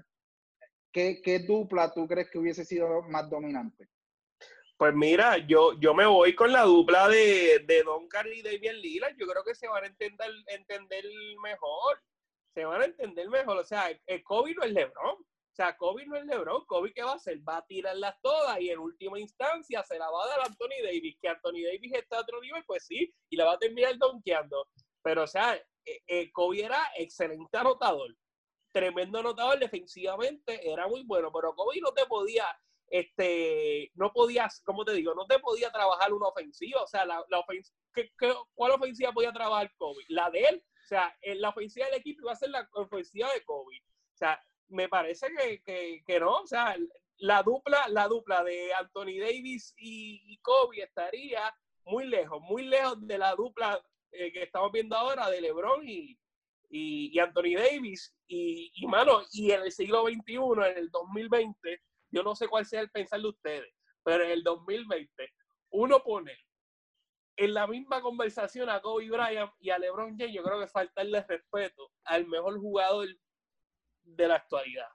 ¿Qué, qué dupla tú crees que hubiese sido más dominante? Pues mira, yo, yo me voy con la dupla de, de Duncan y Damian Lillard. Yo creo que se van a entender, entender mejor se van a entender mejor. O sea, el Kobe no es LeBron. O sea, Kobe no es LeBron. Kobe, ¿qué va a hacer? Va a tirarlas todas y en última instancia se la va a dar a Anthony Davis. Que Anthony Davis está a otro nivel, pues sí, y la va a terminar donkeando. Pero, o sea, Kobe era excelente anotador. Tremendo anotador defensivamente, era muy bueno, pero Kobe no te podía, este, no podías, ¿cómo te digo? No te podía trabajar una ofensiva. O sea, la, la ¿qué, cuál ofensiva podía trabajar Kobe? La de él o sea, la ofensiva del equipo iba a ser la ofensiva de Kobe. O sea, me parece que, que, no. O sea, la dupla, la dupla de Anthony Davis y, Kobe estaría muy lejos, muy lejos de la dupla eh, que estamos viendo ahora de LeBron y, y, Anthony Davis. Y, y, mano, y en el siglo XXI, en el 2020, yo no sé cuál sea el pensar de ustedes, pero en el 2020, uno pone en la misma conversación a Kobe Bryant y a LeBron James, yo creo que faltarle respeto al mejor jugador de la actualidad.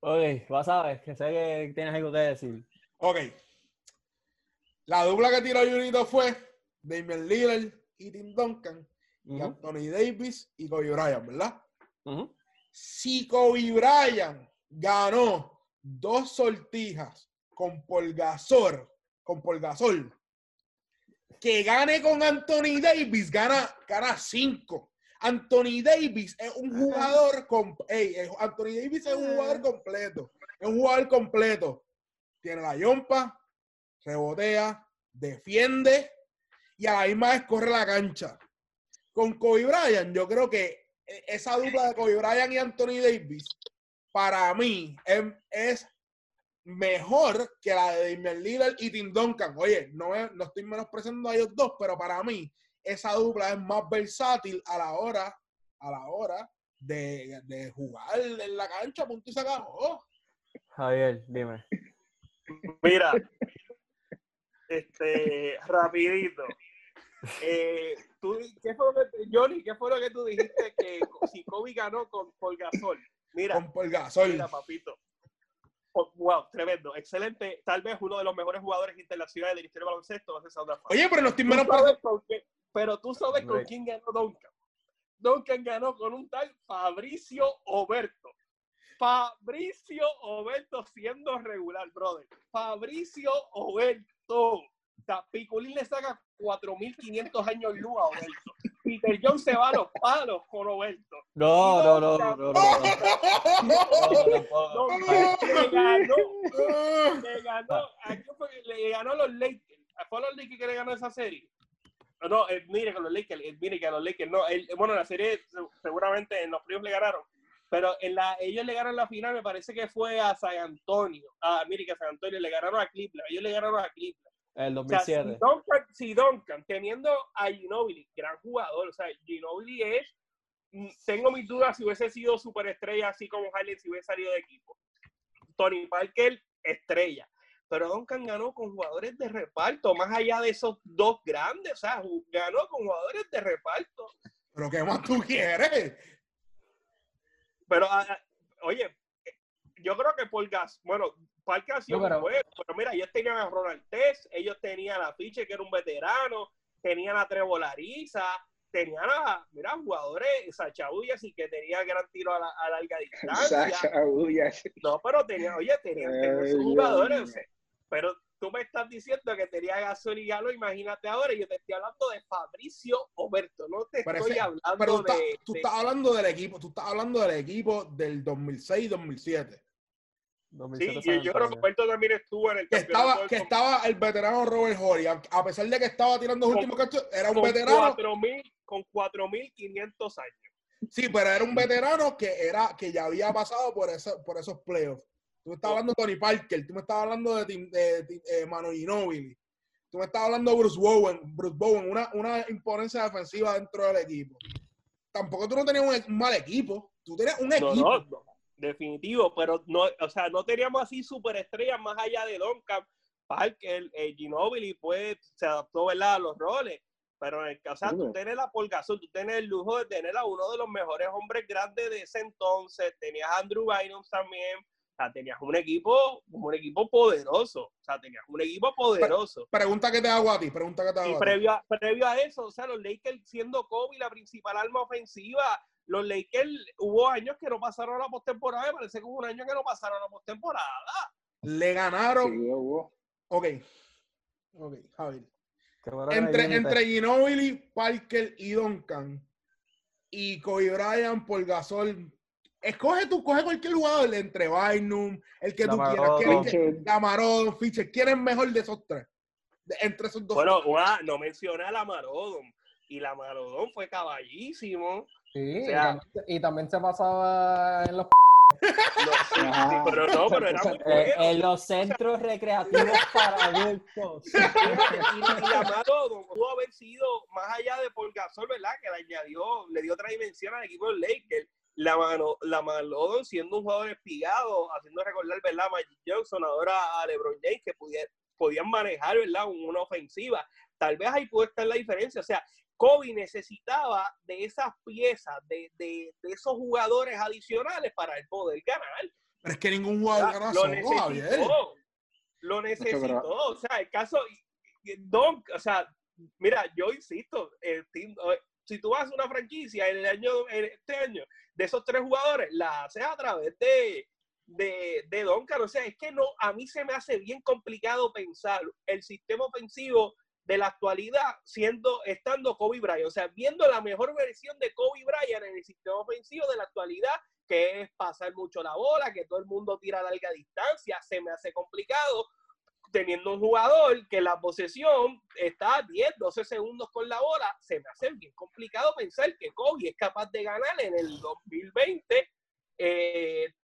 Ok, vas a ver, que sé que tienes algo que decir. Ok. La dupla que tiró Junito fue Damian Lillard y Tim Duncan, y Ujú, Anthony Davis y Kobe Bryant, ¿verdad? Si Kobe Bryant ganó dos sortijas con Polgasol, con Polgasol, que gane con Anthony Davis, gana, gana cinco. Anthony Davis es un jugador com- ey, es- Anthony Davis es un jugador completo. Es un jugador completo. Tiene la yompa, rebotea, defiende y a la misma vez corre la cancha. Con Kobe Bryant, yo creo que e- esa dupla de Kobe Bryant y Anthony Davis, para mí, es, es mejor que la de Damian Lillard y Tim Duncan. Oye, no, es- no estoy menospreciando a ellos dos, pero para mí, esa dupla es más versátil a la hora, a la hora de, de jugar en la cancha, punto y se acabó. Javier, dime. Mira, este, rapidito. Eh, tú, ¿qué fue lo que, Johnny, ¿qué fue lo que tú dijiste que si Kobe ganó con Paul Gasol? Mira, Con Polgasol. mira, papito. Wow, tremendo, excelente. Tal vez uno de los mejores jugadores internacionales de la historia del baloncesto va a ser South Africa. Oye, pero sabes con qué- pero tú sabes con quién ganó Duncan. Duncan ganó con un tal Fabricio Oberto. Fabricio Oberto siendo regular, brother. Fabricio Oberto. O sea, Piculín le saca 4.500 años luz a Oberto. Peter John se va a los palos con Oberto. No, no, no, no, no, no. Le ganó le ganó, le ganó a los Lakers. ¿Fue a los Lakers que le ganó esa serie? No, mire que los Lakers, mire que a los Lakers, no, bueno, la serie se- seguramente en los playoffs le ganaron, pero en la, ellos le ganaron la final, me parece que fue a San Antonio. Ah, mire que a San Antonio le ganaron a Cleveland, ellos le ganaron a Cleveland. El O sea, si 2007. Duncan, si Duncan, teniendo a Ginobili, gran jugador, o sea, Ginobili es, mm, tengo mis dudas si hubiese sido superestrella así como Harden si hubiese salido de equipo. Tony Parker, estrella. Pero Duncan ganó con jugadores de reparto, más allá de esos dos grandes, o sea, ganó con jugadores de reparto. Pero ¿qué más tú quieres? Pero, ah, ah, oye, eh, yo creo que por gas, bueno, Parker ha sido No, pero- bueno, pero mira, ellos tenían a Ronald Tess, ellos tenían a Fiche, que era un veterano, tenían a Trevor Ariza, tenían a, mira, jugadores, Sacha Uyas, y que tenía gran tiro a, la, a larga distancia. <laughs> Sacha Uyas. No, pero tenían, oye, tenían, Ay, jugadores, o sea, pero tú me estás diciendo que tenía Gasol y Galo, imagínate ahora, yo te estoy hablando de Fabricio Oberto, no te Pero estoy ese- hablando Pero tú, estás- de, tú de- estás hablando del equipo, tú estás hablando del equipo del 2006-2007. 2007 Sí, yo, creo que también estuvo en el Que estaba, del que estaba el veterano Robert Horry, a pesar de que estaba tirando los Con- últimos cachos, era un con veterano. 4.000 con 4.500 años. Sí, pero era un veterano que era que ya había pasado por, eso, por esos playoffs. Tú me estás hablando de Tony Parker, tú me estás hablando de, de, Tim- eh, Manu Ginobili, tú me estás hablando de Bruce Bowen, Bruce Bowen, una, una imponencia defensiva dentro del equipo. Tampoco tú no tenías un, un mal equipo, tú tenías un No, equipo. no, no, definitivo, pero no, o sea, no teníamos así superestrellas más allá de Duncan, Parker, eh, Ginobili, pues se adaptó, ¿verdad?, a los roles. Pero en el caso, o sea, tú Seguro. tenés la Polgazón, tú tenés el lujo de tener a uno de los mejores hombres grandes de ese entonces, tenías a Andrew Bynum también, o sea, tenías un equipo, un equipo poderoso, o sea, tenías un equipo poderoso. Pregunta que te hago a ti, pregunta que te hago Y a ti. previo a, previo a eso, o sea, los Lakers siendo Kobe la principal arma ofensiva, los Lakers hubo años que no pasaron a la postemporada, me parece que hubo un año que no pasaron a la postemporada. Le ganaron. Sí, hubo. Ok. Ok, Javier. Entre, entre Ginobili, Parker y Duncan y Kobe Bryant por Gasol. Escoge tú, coge cualquier jugador entre Bynum, el que tú quieras. Lamarodon. ¿Quién es que- Fischer. Lamarodon, Fischer. ¿Quién es mejor de esos tres? De- entre esos dos. Bueno, ah, no mencioné a la Marodon. Y la Marodon fue caballísimo. Sí, O y también- y también se pasaba en los No, sí, Ajá. sí, pero no, pero era muy Eh, en los centros recreativos para adultos. <laughs> y, y la Marodon pudo haber sido más allá de Paul Gasol, ¿verdad? Que le añadió, le dio otra dimensión al equipo del Lakers. La, mano, la Malodon siendo un jugador espigado, haciendo recordar, ¿verdad? Magic Johnson, ahora a LeBron James, que pudiera- podían manejar, ¿verdad? Una ofensiva. Tal vez ahí puede estar la diferencia. O sea, Kobe necesitaba de esas piezas, de, de, de esos jugadores adicionales para el poder ganar. Pero es que ningún jugador gana lo necesitó. Lo necesitó. O sea, el caso, Don, o sea, mira, yo insisto, el team, si tú vas a una franquicia en el año, en este año, de esos tres jugadores, la haces a través de, de, de Duncan. O sea, es que no, a mí se me hace bien complicado pensar el sistema ofensivo de la actualidad siendo, estando Kobe Bryant. O sea, viendo la mejor versión de Kobe Bryant en el sistema ofensivo de la actualidad, que es pasar mucho la bola, que todo el mundo tira a larga distancia, se me hace complicado teniendo un jugador que la posesión está 10, 12 segundos con la bola, se me hace bien complicado pensar que Kobe es capaz de ganar en el 2020 eh, eh,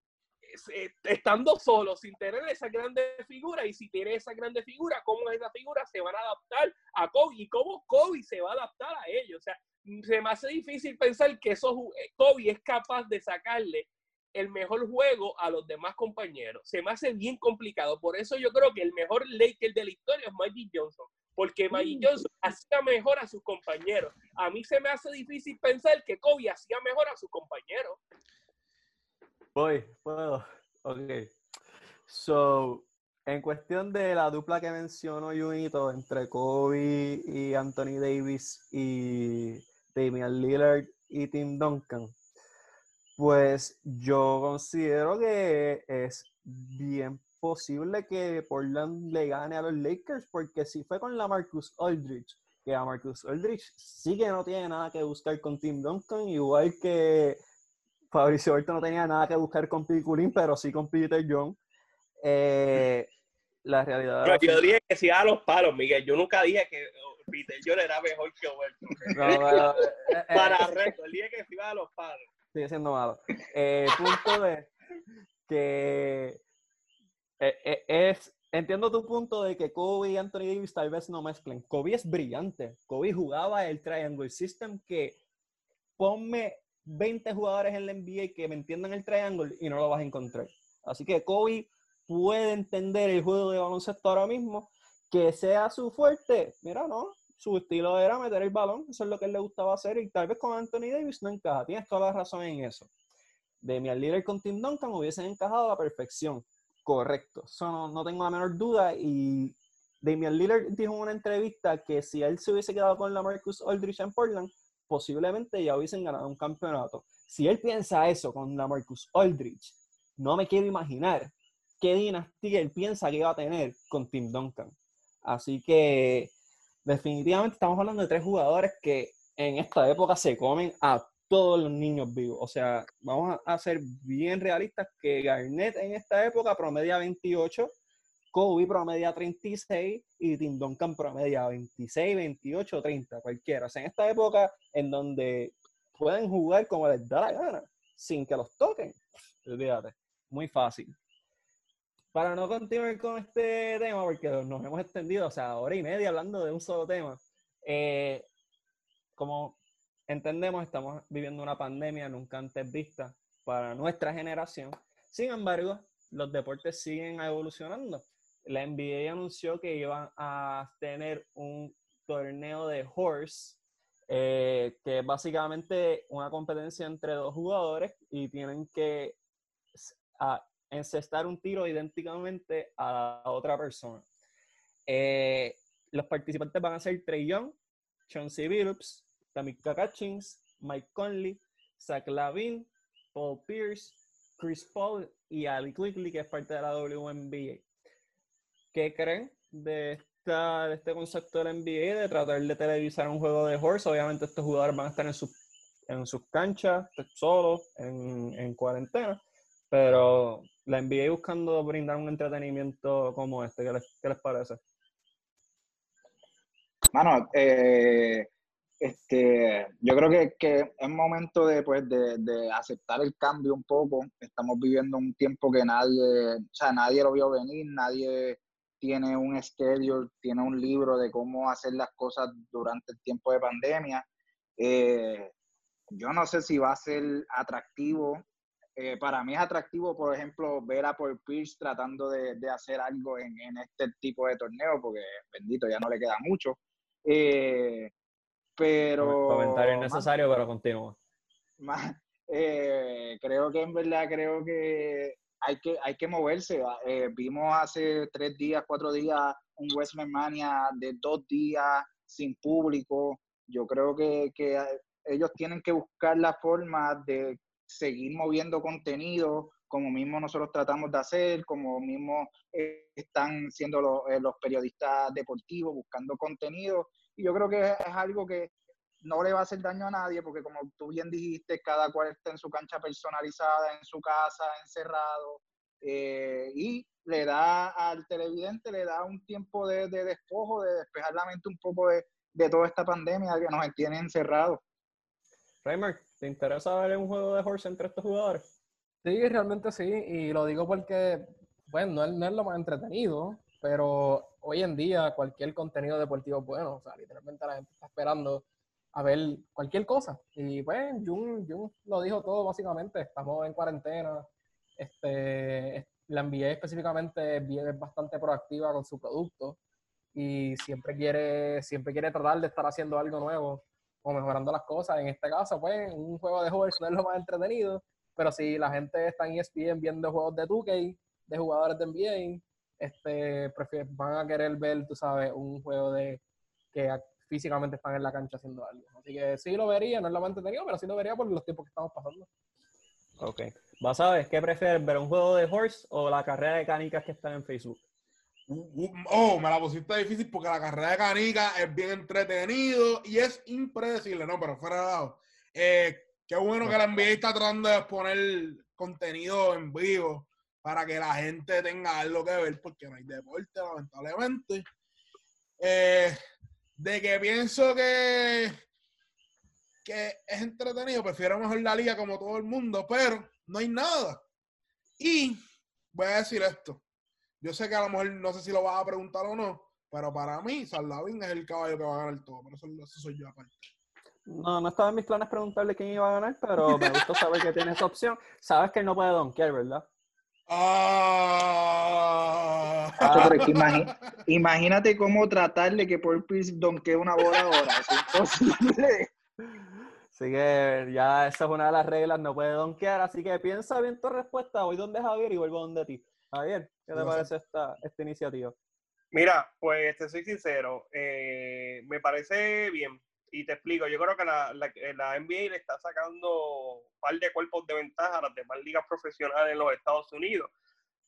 estando solo, sin tener esa grande figura, y si tiene esa grande figura, ¿cómo esa figura se van a adaptar a Kobe? ¿Y cómo Kobe se va a adaptar a ellos? O sea, se me hace difícil pensar que eso, eh, Kobe es capaz de sacarle el mejor juego a los demás compañeros. Se me hace bien complicado. Por eso yo creo que el mejor Laker de la historia es Magic Johnson. Porque Magic mm. Johnson hacía mejor a sus compañeros. A mí se me hace difícil pensar que Kobe hacía mejor a sus compañeros. Voy, puedo. Ok. So, en cuestión de la dupla que mencionó Junito entre Kobe y Anthony Davis y Damian Lillard y Tim Duncan, pues yo considero que es bien posible que Portland le gane a los Lakers, porque si fue con la Marcus Aldridge, que a Marcus Aldridge sí que no tiene nada que buscar con Tim Duncan, igual que Fabricio Berto no tenía nada que buscar con Piculín, pero sí con Peter John. Eh, la realidad. yo dije que si a los palos, Miguel. Yo nunca dije que Peter John era mejor que Oberto. Eh, eh, Para récord, dije que iba a los palos. Sigue siendo malo. Eh, punto de que es. Entiendo tu punto de que Kobe y Anthony Davis tal vez no mezclen. Kobe es brillante. Kobe jugaba el Triangle System que ponme 20 jugadores en la NBA que me entiendan el triángulo y no lo vas a encontrar. Así que Kobe puede entender el juego de baloncesto ahora mismo, que sea su fuerte. Mira, no, su estilo era meter el balón, eso es lo que él le gustaba hacer y tal vez con Anthony Davis no encaja. Tienes toda la razón en eso. Demian Lillard con Tim Duncan hubiesen encajado a la perfección. Correcto, eso no, no tengo la menor duda y Damian Lillard dijo en una entrevista que si él se hubiese quedado con la Marcus Aldridge en Portland, posiblemente ya hubiesen ganado un campeonato. Si él piensa eso con la Marcus Aldridge, no me quiero imaginar qué dinastía él piensa que va a tener con Tim Duncan. Así que definitivamente estamos hablando de tres jugadores que en esta época se comen a todos los niños vivos. O sea, vamos a ser bien realistas que Garnett en esta época promedia 28, Kobe promedia 36 y Tim Duncan promedia 26, 28, 30, cualquiera. O sea, en esta época en donde pueden jugar como les da la gana, sin que los toquen, olvídate, muy fácil. Para no continuar con este tema, porque nos hemos extendido, o sea, hora y media hablando de un solo tema, eh, como entendemos, estamos viviendo una pandemia nunca antes vista para nuestra generación. Sin embargo, los deportes siguen evolucionando la NBA anunció que iban a tener un torneo de horse, eh, que es básicamente una competencia entre dos jugadores y tienen que encestar un tiro idénticamente a la otra persona. Eh, los participantes van a ser Trey Young, Chauncey Billups, Tamika Catchings, Mike Conley, Zach Lavin, Paul Pierce, Chris Paul y Ali Quigley, que es parte de la WNBA. ¿Qué creen de, esta, de este concepto del NBA de tratar de televisar un juego de horse? Obviamente estos jugadores van a estar en, sus, en sus canchas, solos, en, en cuarentena, pero la NBA buscando brindar un entretenimiento como este, ¿qué les, qué les parece? Mano, eh, este, yo creo que, que es momento de, pues, de, de, aceptar el cambio un poco. Estamos viviendo un tiempo que nadie, o sea, nadie lo vio venir, nadie tiene un schedule, tiene un libro de cómo hacer las cosas durante el tiempo de pandemia. Eh, yo no sé si va a ser atractivo. Eh, para mí es atractivo, por ejemplo, ver a Paul Pierce tratando de, hacer algo en, este tipo de torneo, porque bendito, ya no le queda mucho. Eh, pero. Comentario innecesario, pero continúa. creo que en verdad, creo que hay que, hay que moverse. Eh, vimos hace tres días, cuatro días, un WrestleMania de dos días sin público. Yo creo que, que ellos tienen que buscar la forma de seguir moviendo contenido, como mismo nosotros tratamos de hacer, como mismo eh, están siendo los, eh, los, periodistas deportivos buscando contenido. Y yo creo que es, algo que no le va a hacer daño a nadie, porque como tú bien dijiste, cada cual está en su cancha personalizada, en su casa, encerrado, eh, y le da al televidente, le da un tiempo de, de despojo, de despejar la mente un poco de, de toda esta pandemia que nos tiene encerrados. Reimer, ¿te interesa ver un juego de horse entre estos jugadores? Sí, realmente sí, y lo digo porque, bueno, no es, no es lo más entretenido, pero hoy en día cualquier contenido deportivo es bueno, o sea, literalmente la gente está esperando a ver cualquier cosa. Y pues, Jun, Jun lo dijo todo básicamente, estamos en cuarentena, este, la NBA específicamente es bastante proactiva con su producto y siempre quiere, siempre quiere tratar de estar haciendo algo nuevo o mejorando las cosas. En este caso, pues, un juego de juegos no es lo más entretenido, pero si la gente está en ESPN viendo juegos de 2K, de jugadores de NBA, este, van a querer ver, tú sabes, un juego de que físicamente están en la cancha haciendo algo. Así que sí lo vería, no es lo más entretenido, pero sí lo vería por los tiempos que estamos pasando. Ok. ¿Vas a ver qué prefieres, ver un juego de horse o la carrera de canicas que está en Facebook? Oh, me la pusiste difícil porque la carrera de canica es bien entretenido y es impredecible, ¿no? Pero fuera de lado. Eh, qué bueno que la NBA está tratando de poner contenido en vivo para que la gente tenga algo que ver porque no hay deporte, lamentablemente. Eh, de que pienso que, que es entretenido, prefiero mejor la liga como todo el mundo, pero no hay nada. Y voy a decir esto yo sé que a lo mejor no sé si lo vas a preguntar o no, pero para mí, Saldavín es el caballo que va a ganar todo. Por eso, eso soy yo aparte. No, no estaba en mis planes preguntarle quién iba a ganar, pero me gusta saber que tiene esa opción. Sabes que él no puede donkear, ¿verdad? Ah. ah. <laughs> imagínate cómo tratarle que por Pierce donkee una bola ahora. Es imposible. Así que ya esa es una de las reglas, no puede donkear. Así que piensa bien tu respuesta. Voy donde Javier y vuelvo donde ti. Javier, ¿qué te parece esta, esta iniciativa? Mira, pues te soy sincero, eh, me parece bien. Y te explico, yo creo que la, la, NBA le está sacando un par de cuerpos de ventaja a las demás ligas profesionales en los Estados Unidos.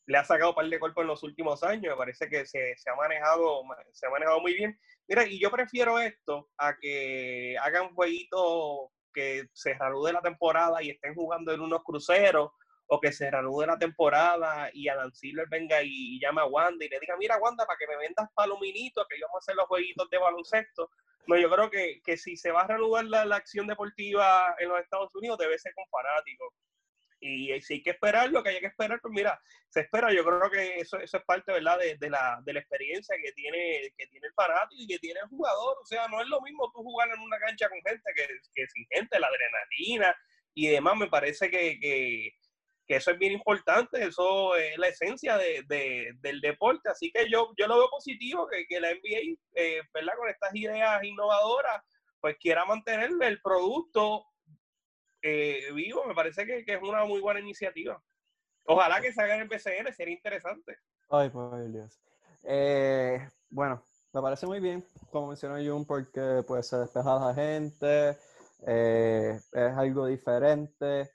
Le ha sacado un par de cuerpos en los últimos años, me parece que se, se, ha manejado, se ha manejado muy bien. Mira, y yo prefiero esto a que hagan jueguitos que se reanude la temporada y estén jugando en unos cruceros o que se reanude la temporada y Adam Silver venga y, llama a Wanda y le diga, mira Wanda, para que me vendas palominitos, que íbamos a hacer los jueguitos de baloncesto. No, yo creo que, que si se va a reanudar la, acción deportiva en los Estados Unidos, debe ser con fanáticos. Y, si hay que esperar lo que haya que esperar, pues mira, se espera. Yo creo que eso, eso es parte, ¿verdad?, de, de, la, de la experiencia que tiene, que tiene el fanático y que tiene el jugador. O sea, no es lo mismo tú jugar en una cancha con gente que, que sin gente, la adrenalina y demás. Me parece que que eso es bien importante, eso es la esencia de, del deporte, así que yo, yo lo veo positivo que, que la NBA, eh, ¿verdad? Con estas ideas innovadoras, pues quiera mantener el producto eh, vivo, me parece que, es una muy buena iniciativa. Ojalá que salga en el PCN, sería interesante. Ay, por Dios. Eh, bueno, me parece muy bien, como mencionó Jun, porque pues se despeja la gente, es algo diferente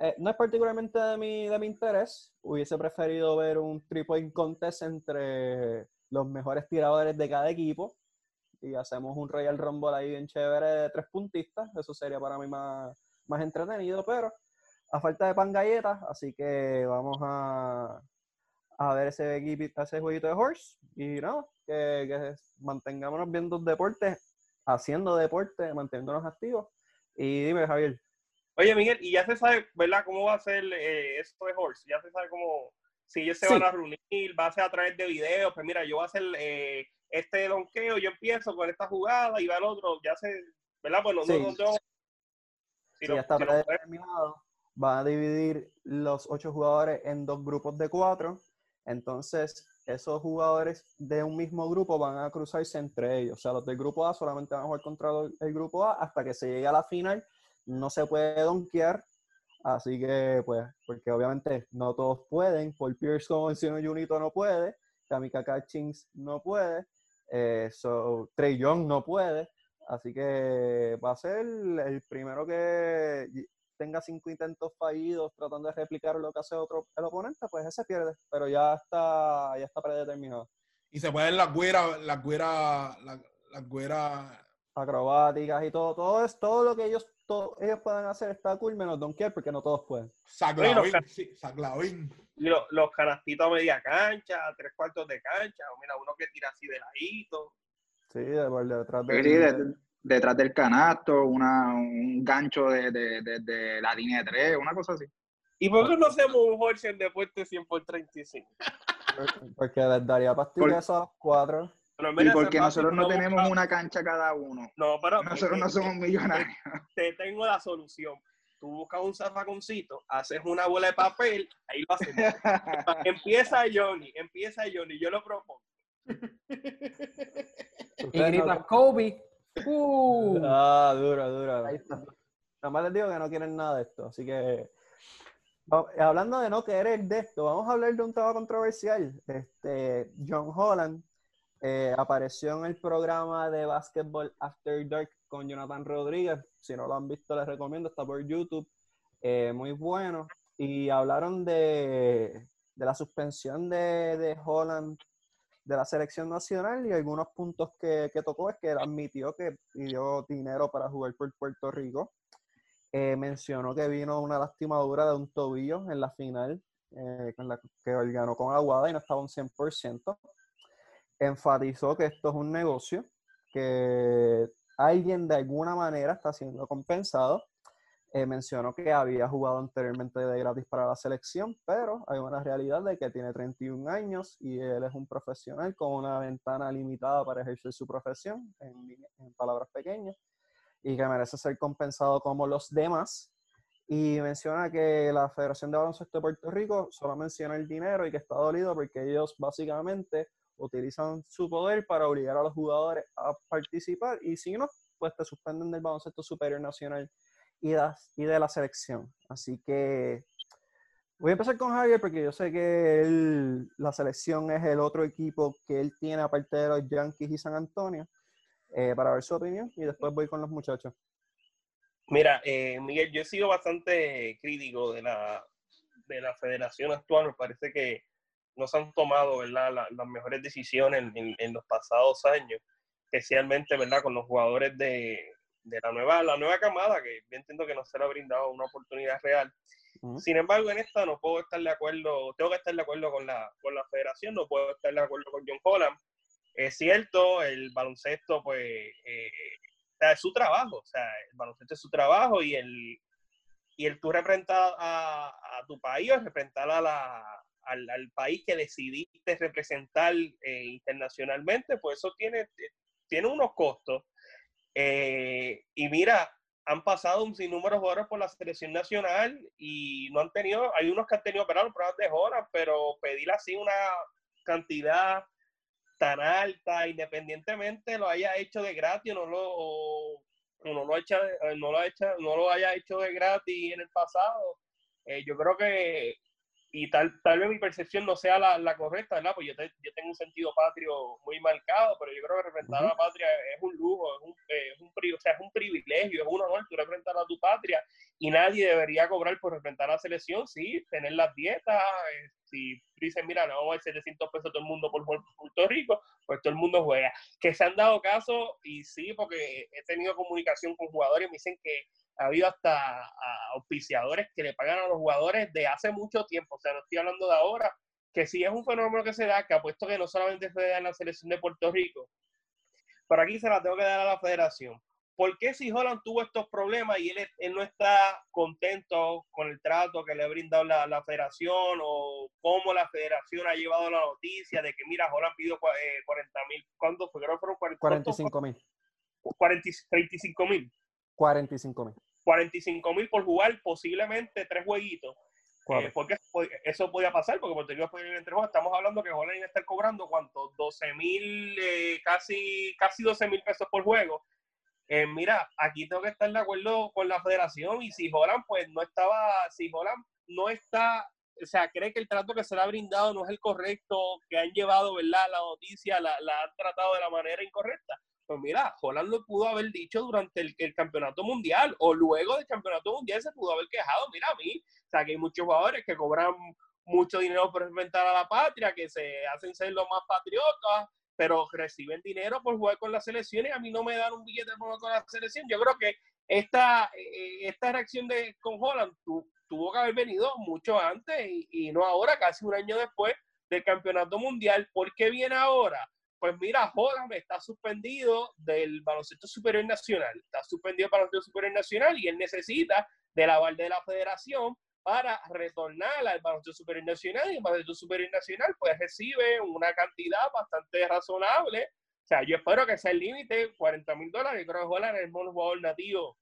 eh, no es particularmente de mi, de mi interés. Hubiese preferido ver un triple contest entre los mejores tiradores de cada equipo y hacemos un Royal Rumble ahí bien chévere de tres puntistas. Eso sería para mí más, más entretenido, pero a falta de pan galletas, así que vamos a, a ver ese, ese jueguito de horse y no, que, que mantengámonos viendo deportes, haciendo deporte, manteniéndonos activos. Y dime, Javier, Oye, Miguel, y ya se sabe, ¿verdad?, cómo va a ser eh, esto de Horse. Ya se sabe cómo, si ellos se van a reunir, va a ser a través de videos. Pues mira, yo voy a hacer eh, este donqueo, yo empiezo con esta jugada y va el otro, ya se, ¿verdad? Pues sí. ya está predeterminado. Va a dividir los ocho jugadores en dos grupos de cuatro. Entonces, esos jugadores de un mismo grupo van a cruzarse entre ellos. O sea, los del grupo A solamente van a jugar contra el grupo A hasta que se llegue a la final no se puede donkear Así que, pues, porque obviamente no todos pueden. Paul Pierce, como mencionó Junito, no puede. Kamika Catchings no puede. Eh, so, Trey Young no puede. Así que va a ser el primero que tenga cinco intentos fallidos tratando de replicar lo que hace otro el oponente, pues ese pierde. Pero ya está, ya está predeterminado. Y se pueden las güeras, las güeras, las, acrobáticas y todo, todo es todo lo que ellos ellos pueden hacer está cool menos Donkey porque no todos pueden. Saclavín, sí, Saclavín. Los, los canastitos a media cancha, tres cuartos de cancha, o mira, uno que tira así de ladito. Sí, detrás de, detrás del canasto, una, un gancho de, de, de, la línea de tres, una cosa así. ¿Y por qué no hacemos un Horse de puente 100 por 35? Porque les daría pastillas esos cuatro. Y porque nosotros no tenemos una cancha cada uno. No, pero nosotros no somos millonarios. <laughs> Te tengo la solución. Tú buscas un zafaconcito, haces una bola de papel, ahí lo hacemos. <laughs> empieza Johnny, empieza Johnny, yo lo propongo. y gritas Kobe. Uh. Ah, dura, dura. Ahí está. Nada más les digo que no quieren nada de esto, así que hablando de no querer de esto, vamos a hablar de un tema controversial. Este, John Holland eh, apareció en el programa de Basketball After Dark con Jonathan Rodríguez. Si no lo han visto, les recomiendo, está por YouTube. Eh, muy bueno. Y hablaron de, de la suspensión de, de, Holland de la selección nacional y algunos puntos que, que tocó es que admitió que pidió dinero para jugar por Puerto Rico eh, mencionó que vino una lastimadura de un tobillo en la final, eh, con la que ganó con Aguada y no estaba un 100%. Enfatizó que esto es un negocio, que alguien de alguna manera está siendo compensado. Eh, mencionó que había jugado anteriormente de gratis para la selección, pero hay una realidad de que tiene 31 años y él es un profesional con una ventana limitada para ejercer su profesión, en palabras pequeñas y que merece ser compensado como los demás. Y menciona que la Federación de Baloncesto de Puerto Rico solo menciona el dinero y que está dolido porque ellos básicamente utilizan su poder para obligar a los jugadores a participar y si no, pues te suspenden del baloncesto superior nacional y, de la selección. Así que voy a empezar con Javier porque yo sé que la selección es el otro equipo que él tiene aparte de los Yankees y San Antonio. Eh, para ver su opinión y después voy con los muchachos. Mira, eh, Miguel, yo he sido bastante crítico de la, de la federación actual. Me parece que no se han tomado ¿verdad? las mejores decisiones en, en, los pasados años, especialmente ¿verdad? con los jugadores de, de, la, nueva, la nueva camada, que yo entiendo que no se le ha brindado una oportunidad real. Sin embargo, en esta no puedo estar de acuerdo, tengo que estar de acuerdo con la, con la federación, no puedo estar de acuerdo con John Holland, es cierto, el baloncesto, pues, eh, es su trabajo, o sea, el baloncesto es su trabajo y el, y el tú representar a, tu país o representar a la, al, país que decidiste representar eh, internacionalmente, pues eso tiene, tiene unos costos. Eh, y mira, han pasado un sinnúmero de jugadores por la selección nacional y no han tenido, hay unos que han tenido perdón, pruebas de horas, pero pedir así una cantidad tan alta, independientemente lo haya hecho de gratis o no lo, no lo, no lo, no lo haya hecho de gratis en el pasado. Eh, yo creo que, y tal, tal vez mi percepción no sea la, la correcta, ¿verdad? Pues yo, yo, tengo un sentido patrio muy marcado, pero yo creo que representar a la patria es un lujo, es un, eh, es un, o sea, es un privilegio, es un honor tú representar a tu patria y nadie debería cobrar por representar a la selección, sí, tener las dietas, eh, si dicen, mira, no vamos a 700 pesos todo el mundo por Puerto Rico, pues todo el mundo juega. Que se han dado caso, y sí, porque he tenido comunicación con jugadores, me dicen que ha habido hasta auspiciadores que le pagan a los jugadores de hace mucho tiempo, o sea, no estoy hablando de ahora, que sí es un fenómeno que se da, que apuesto que no solamente se da en la selección de Puerto Rico, pero aquí se la tengo que dar a la federación. ¿Por qué si Holland tuvo estos problemas y él, no está contento con el trato que le ha brindado la, federación o cómo la federación ha llevado la noticia de que, mira, Holland pidió 40 eh, mil, ¿cuánto fue? Creo que fueron 45 mil. 35 mil. 45 mil. 45 mil por jugar posiblemente tres jueguitos. Eh, porque eso podía pasar, porque Puerto Rico juegos. Estamos hablando que Holland estar cobrando, ¿cuánto? 12 mil, eh, casi, casi 12 mil pesos por juego eh, mira, aquí tengo que estar de acuerdo con la federación y si Holland pues no estaba, si Holland no está, o sea, cree que el trato que se le ha brindado no es el correcto, que han llevado, ¿verdad? La noticia la, la han tratado de la manera incorrecta. Pues mira, Holland lo pudo haber dicho durante el, campeonato mundial o luego del campeonato mundial se pudo haber quejado. Mira, a mí, o sea, que hay muchos jugadores que cobran mucho dinero por enfrentar a la patria, que se hacen ser los más patriotas, pero reciben dinero por jugar con las selecciones. A mí no me dan un billete por jugar con la selección. Yo creo que esta, eh, esta reacción de con Holland tuvo que haber venido mucho antes y, y, no ahora, casi un año después del campeonato mundial. ¿Por qué viene ahora? Pues mira, Holland está suspendido del baloncesto superior nacional, está suspendido del baloncesto superior nacional y él necesita del aval de la federación para retornar al baloncesto superior nacional y el baloncesto superior nacional pues recibe una cantidad bastante razonable. O sea, yo espero que sea el límite, 40 mil dólares, creo que Holland es el mejor jugador nativo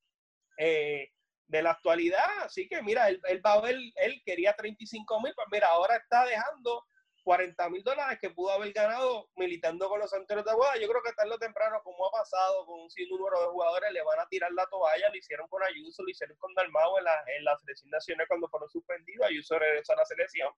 eh, de la actualidad. Así que mira, él, él, él, él quería 35 mil, pues mira, ahora está dejando 40 mil dólares que pudo haber ganado militando con los Santeros de Aguada. Yo creo que tarde o temprano, como ha pasado con un sinnúmero de jugadores, le van a tirar la toalla. Lo hicieron con Ayuso, lo hicieron con Dalmau en la, en la cuando fueron suspendidos. Ayuso regresó a la selección.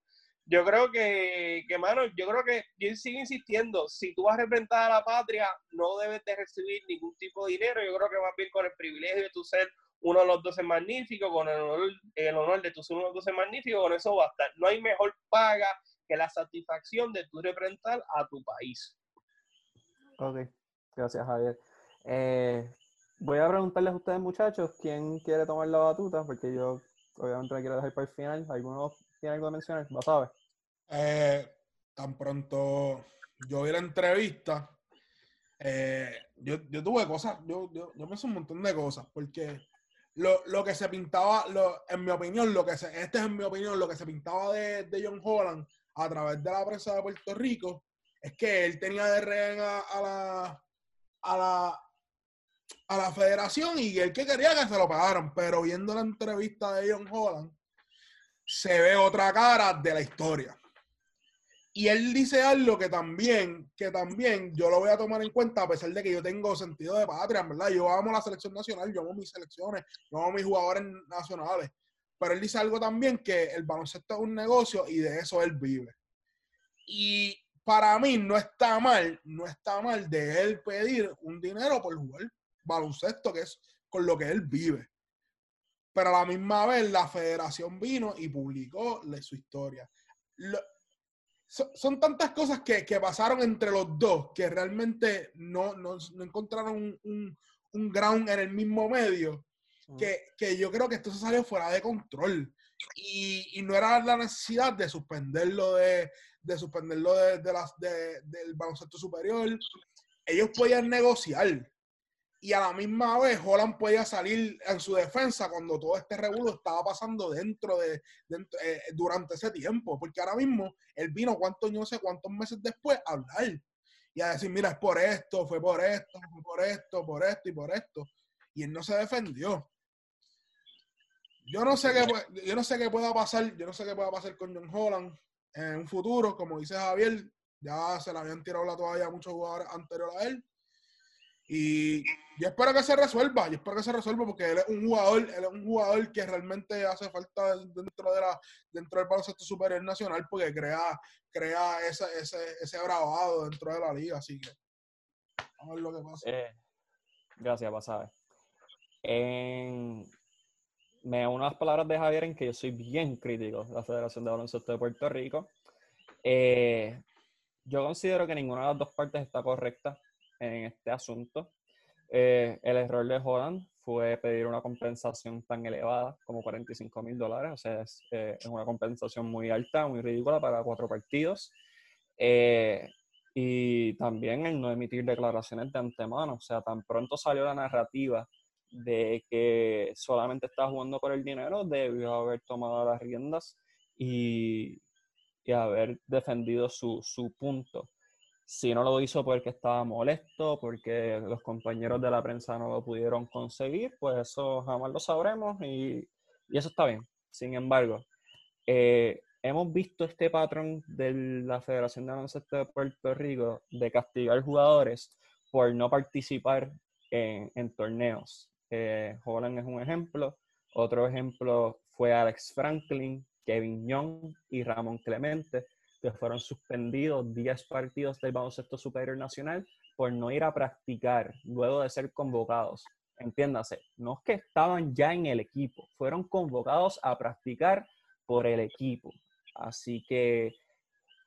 Yo creo que, que, mano, yo creo que yo sigo insistiendo, si tú vas a representar a la patria, no debes de recibir ningún tipo de dinero. Yo creo que más bien con el privilegio de tu ser uno de los 12 magníficos, con el honor, el honor de tu ser uno de los 12 magníficos, con eso basta. No hay mejor paga que la satisfacción de tu representar a tu país. Ok, gracias Javier. Eh, voy a preguntarles a ustedes muchachos, ¿quién quiere tomar la batuta? Porque yo obviamente me quiero dejar para el final. ¿Alguno tiene algo de mencionar? ¿Lo sabes? Eh, tan pronto yo vi la entrevista, eh, yo, yo, tuve cosas, yo, yo, yo pensé un montón de cosas, porque lo, lo que se pintaba, lo, en mi opinión, lo que se, este es en mi opinión, lo que se pintaba de, de John Holland a través de la prensa de Puerto Rico es que él tenía de rehén a, la, a, la, a la federación y él que quería que se lo pagaran. Pero viendo la entrevista de John Holland, se ve otra cara de la historia. Y él dice algo que también, que también yo lo voy a tomar en cuenta, a pesar de que yo tengo sentido de patria, ¿verdad? Yo amo la selección nacional, yo amo mis selecciones, yo amo mis jugadores nacionales pero él dice algo también que el baloncesto es un negocio y de eso él vive. Y para mí no está mal, no está mal de él pedir un dinero por jugar baloncesto, que es con lo que él vive. Pero a la misma vez la federación vino y publicó su historia. Son tantas cosas que, que, pasaron entre los dos que realmente no, no, encontraron un, un ground en el mismo medio que, que, yo creo que esto se salió fuera de control. Y, y no era la necesidad de suspenderlo de, de suspenderlo de, de las, de, del baloncesto superior. Ellos podían negociar. Y a la misma vez, Holland podía salir en su defensa cuando todo este revuelo estaba pasando dentro de, dentro, eh, durante ese tiempo. Porque ahora mismo él vino, cuántos, no sé cuántos meses después, a hablar y a decir, mira, es por esto, fue por esto, fue por esto, por esto y por esto. Y él no se defendió. Yo no sé qué, yo no sé qué pueda pasar, yo no sé qué pueda pasar con John Holland en un futuro, como dice Javier, ya se le habían tirado la toalla a muchos jugadores anteriores a él. Y yo espero que se resuelva, yo espero que se resuelva porque él es un jugador, él es un jugador que realmente hace falta dentro de la, dentro del baloncesto superior nacional porque crea, crea ese, ese, ese bravado dentro de la liga, así que vamos a ver lo que pasa. Eh, gracias, Pasabe. En, me uno a las palabras de Javier en que yo soy bien crítico de la Federación de Baloncesto de Puerto Rico. Eh, yo considero que ninguna de las dos partes está correcta en este asunto. Eh, el error de Holland fue pedir una compensación tan elevada como 45 mil dólares, o sea, es, eh, es, una compensación muy alta, muy ridícula para cuatro partidos. Eh, y también el no emitir declaraciones de antemano, o sea, tan pronto salió la narrativa de que solamente estaba jugando por el dinero, debió haber tomado las riendas y, y haber defendido su, su, punto. Si no lo hizo porque estaba molesto, porque los compañeros de la prensa no lo pudieron conseguir, pues eso jamás lo sabremos y, y eso está bien. Sin embargo, eh, hemos visto este patrón de la Federación de Baloncesto de Puerto Rico de castigar jugadores por no participar en torneos. Eh, Holland es un ejemplo. Otro ejemplo fue Alex Franklin, Kevin Young y Ramón Clemente, que fueron suspendidos 10 partidos del baloncesto superior nacional por no ir a practicar luego de ser convocados. Entiéndase, no es que estaban ya en el equipo, fueron convocados a practicar por el equipo. Así que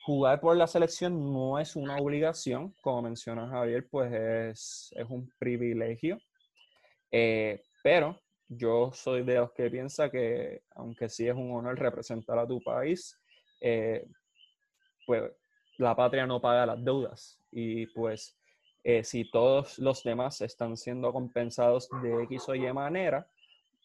jugar por la selección no es una obligación, como menciona Javier, pues es, es un privilegio. Eh, pero yo soy de los que piensa que, aunque sí es un honor representar a tu país, eh, pues la patria no paga las deudas. Y pues eh, si todos los demás están siendo compensados de X o Y manera,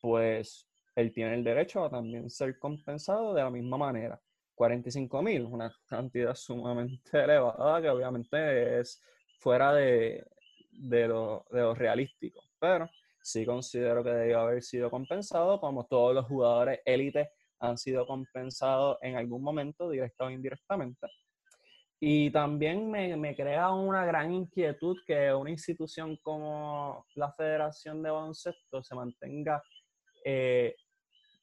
pues él tiene el derecho a también ser compensado de la misma manera. 45 mil, una cantidad <laughs> sumamente elevada que obviamente es fuera de, de, lo, de lo realístico, pero sí considero que debió haber sido compensado, como todos los jugadores élite han sido compensados en algún momento, directa o indirectamente. Y también me, me, crea una gran inquietud que una institución como la Federación de Baloncesto se mantenga eh,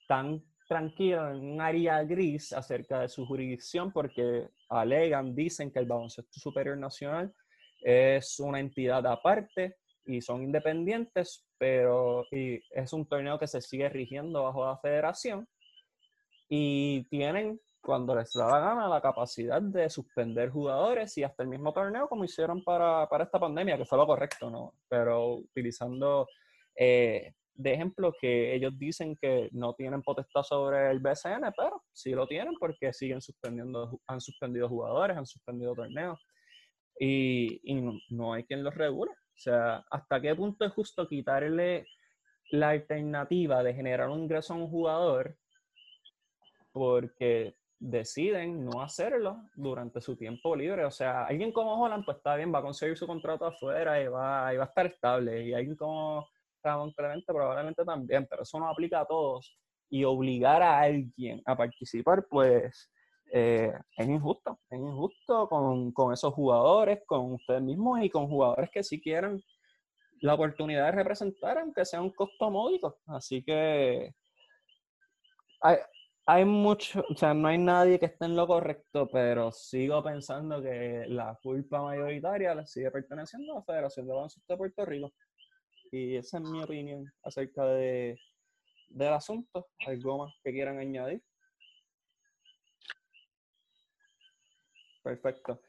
tan tranquila en un área gris acerca de su jurisdicción porque alegan, dicen que el Baloncesto Superior Nacional es una entidad aparte y son independientes, pero y es un torneo que se sigue rigiendo bajo la federación y tienen cuando les da la gana la capacidad de suspender jugadores y hasta el mismo torneo como hicieron para, para esta pandemia, que fue lo correcto, ¿no? Pero utilizando eh, de ejemplo que ellos dicen que no tienen potestad sobre el BCN, pero sí lo tienen porque siguen suspendiendo, han suspendido jugadores, han suspendido torneos y, y no, no, hay quien los regule. O sea, ¿hasta qué punto es justo quitarle la alternativa de generar un ingreso a un jugador porque deciden no hacerlo durante su tiempo libre. O sea, alguien como Holland, pues está bien, va a conseguir su contrato afuera y va, y va a estar estable. Y alguien como Ramón Clemente probablemente también, pero eso no aplica a todos. Y obligar a alguien a participar, pues eh, es injusto. Es injusto con, con esos jugadores, con ustedes mismos y con jugadores que si quieren la oportunidad de representar, aunque sea un costo módico. Así que hay, hay mucho, o sea, no hay nadie que esté en lo correcto, pero sigo pensando que la culpa mayoritaria le sigue perteneciendo a la Federación de Baloncesto de Puerto Rico. Y esa es mi opinión acerca de, del asunto. ¿Algo más que quieran añadir? Perfecto.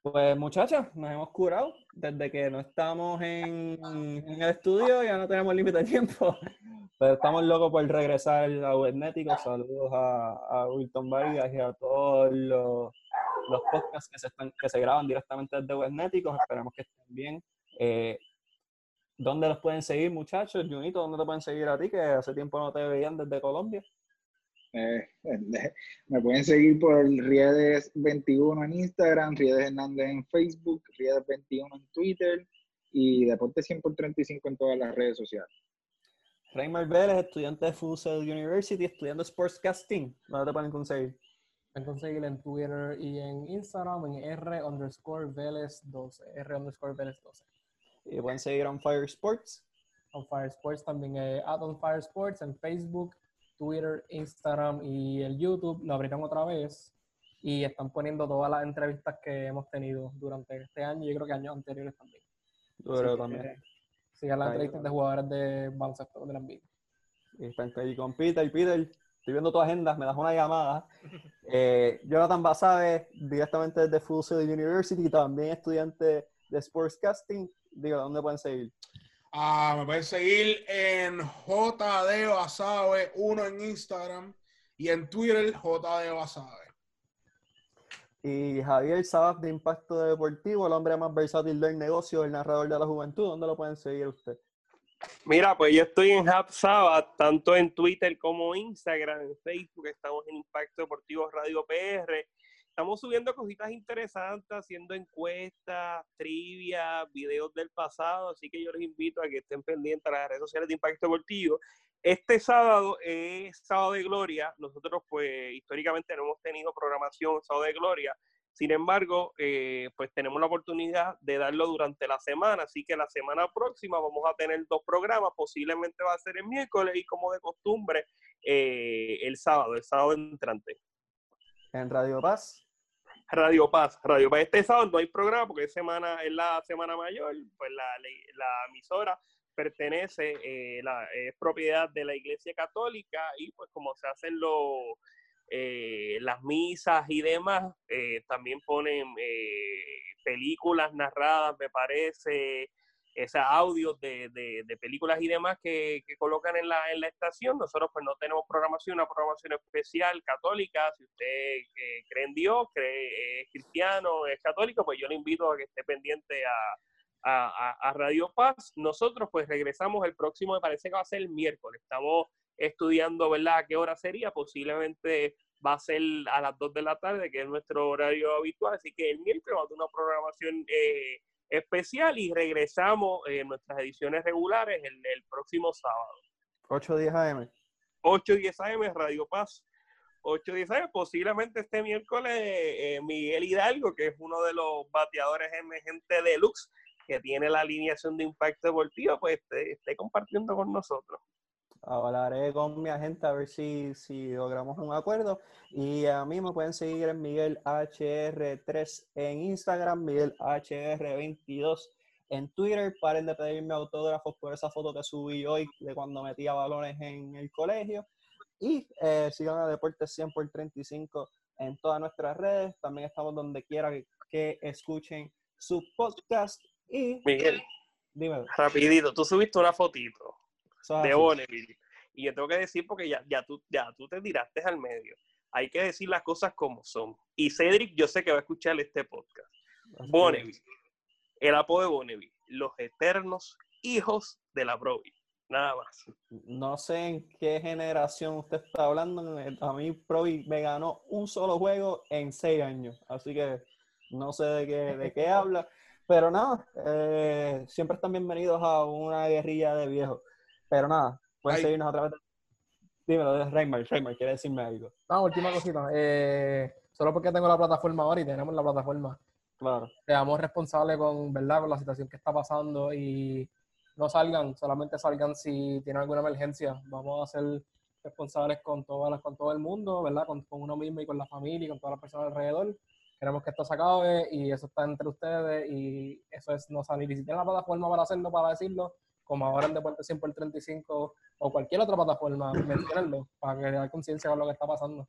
Pues muchachos, nos hemos curado desde que no estamos en, el estudio, ya no tenemos límite de tiempo. <laughs> Pero estamos locos por regresar a Webnético. Saludos a, a Wilton Vargas y a todos los, los podcasts que se, están, que se graban directamente desde Webnéticos. Esperamos que estén bien. Eh, ¿Dónde los pueden seguir, muchachos? Junito, ¿dónde te pueden seguir a ti? Que hace tiempo no te veían desde Colombia. Eh, me pueden seguir por Riedes21 en Instagram, Riedes Hernández en Facebook, Riedes21 en Twitter y Deporte 100 por 35 en todas las redes sociales. Raymar Vélez, estudiante de Fussell University, estudiando Sportscasting. ¿Dónde te pueden conseguir? Pueden conseguir en Twitter y en Instagram en R underscore Vélez 12. R underscore Vélez 12. Y pueden seguir On Fire Sports. On Fire Sports también, eh, at On Fire Sports en Facebook, Twitter, Instagram y el YouTube. Lo abrieron otra vez y están poniendo todas las entrevistas que hemos tenido durante este año y yo creo que años anteriores también. Yo también. Que, sigan las entrevistas de jugadores de baloncesto de la NBA. Y están ahí con Peter. Peter, estoy viendo tu agenda, me das una llamada. <laughs> Eh, Jonathan Basabe, directamente desde Full Sail University, también estudiante de Sportscasting. Digo, ¿dónde pueden seguir? Ah, me pueden seguir en JD Basabe 1 en Instagram y en Twitter JD Basabe. Y Javier Sabas de Impacto Deportivo, el hombre más versátil del negocio, el narrador de la juventud. ¿Dónde lo pueden seguir usted? Mira, pues yo estoy en Hub tanto en Twitter como Instagram, en Facebook, estamos en Impacto Deportivo Radio PR. Estamos subiendo cositas interesantes, haciendo encuestas, trivia, videos del pasado, así que yo les invito a que estén pendientes a las redes sociales de Impacto Deportivo. Este sábado es sábado de gloria. Nosotros, pues, históricamente no hemos tenido programación sábado de gloria. Sin embargo, eh, pues tenemos la oportunidad de darlo durante la semana, así que la semana próxima vamos a tener dos programas, posiblemente va a ser el miércoles y como de costumbre eh, el sábado, el sábado entrante. En Radio Paz. Radio Paz, Radio Paz. Este sábado no hay programa porque es, semana, es la semana mayor, pues la, la emisora pertenece, eh, la, es propiedad de la Iglesia Católica y pues como se hacen eh, las misas y demás, eh, también ponen películas narradas, me parece, esos audios de, de, películas y demás que, que, colocan en la, en la estación. Nosotros pues no tenemos programación, una programación especial católica. Si usted cree en Dios, cree, es cristiano, es católico, pues yo le invito a que esté pendiente a, a, Radio Paz. Nosotros pues regresamos el próximo, me parece que va a ser el miércoles. Estamos estudiando, ¿verdad? ¿A qué hora sería? Posiblemente va a ser a las 2 de la tarde, que es nuestro horario habitual. Así que el miércoles va a tener una programación eh, especial y regresamos en nuestras ediciones regulares el, próximo sábado. 8.10 AM. 8.10 AM, Radio Paz. 8.10 AM, posiblemente este miércoles eh, Miguel Hidalgo, que es uno de los bateadores emergentes de Lux, que tiene la alineación de impacto deportivo, pues esté, compartiendo con nosotros. Hablaré con mi agente a ver si, si logramos un acuerdo. Y a mí me pueden seguir en Miguel HR3 en Instagram, Miguel HR22 en Twitter. Paren de pedirme autógrafos por esa foto que subí hoy de cuando metía balones en el colegio. Y eh, sigan a Deportes 100 por 35 en todas nuestras redes. También estamos donde quiera que escuchen su podcast y, Miguel, rapidito, tú subiste una fotito de Bonneville. Y yo tengo que decir, porque ya, ya, tú, ya tú te tiraste al medio. Hay que decir las cosas como son. Y Cedric, yo sé que va a escuchar este podcast. Bonneville, el apodo de Bonneville, los eternos hijos de la Brovi. Nada más. No sé en qué generación usted está hablando. A mí Provi me ganó un solo juego en seis años. Así que no sé de qué, de qué <laughs> habla. Pero nada, eh, siempre están bienvenidos a una guerrilla de viejos. Pero nada, pueden seguirnos a través de... Dímelo, Raymar, Raymar, quiere decirme algo. Ah, última cosita. Eh, solo porque tengo la plataforma ahora y tenemos la plataforma. Claro. Seamos responsables con, ¿verdad? con la situación que está pasando y no salgan, solamente salgan si tienen alguna emergencia. Vamos a ser responsables con todas las, con todo el mundo, ¿verdad? Con, con uno mismo y con la familia y con todas las personas alrededor queremos que esto se acabe y eso está entre ustedes y eso es no salir. Y si tienen la plataforma para hacerlo, para decirlo, como ahora en Deporte 100 por 35 o cualquier otra plataforma, <clears throat> mencionarlo para que haya conciencia con lo que está pasando.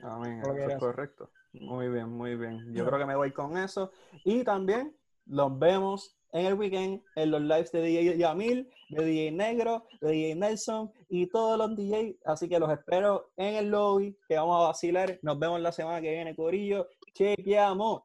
Amén, eso es correcto. Muy bien, muy bien. Yo creo que me voy con eso. Y también los vemos en el weekend en los lives de DJ Yamil, de DJ Negro, de DJ Nelson y todos los DJs. Así que los espero en el lobby, que vamos a vacilar. Nos vemos la semana que viene, Corillo. Chequeamos.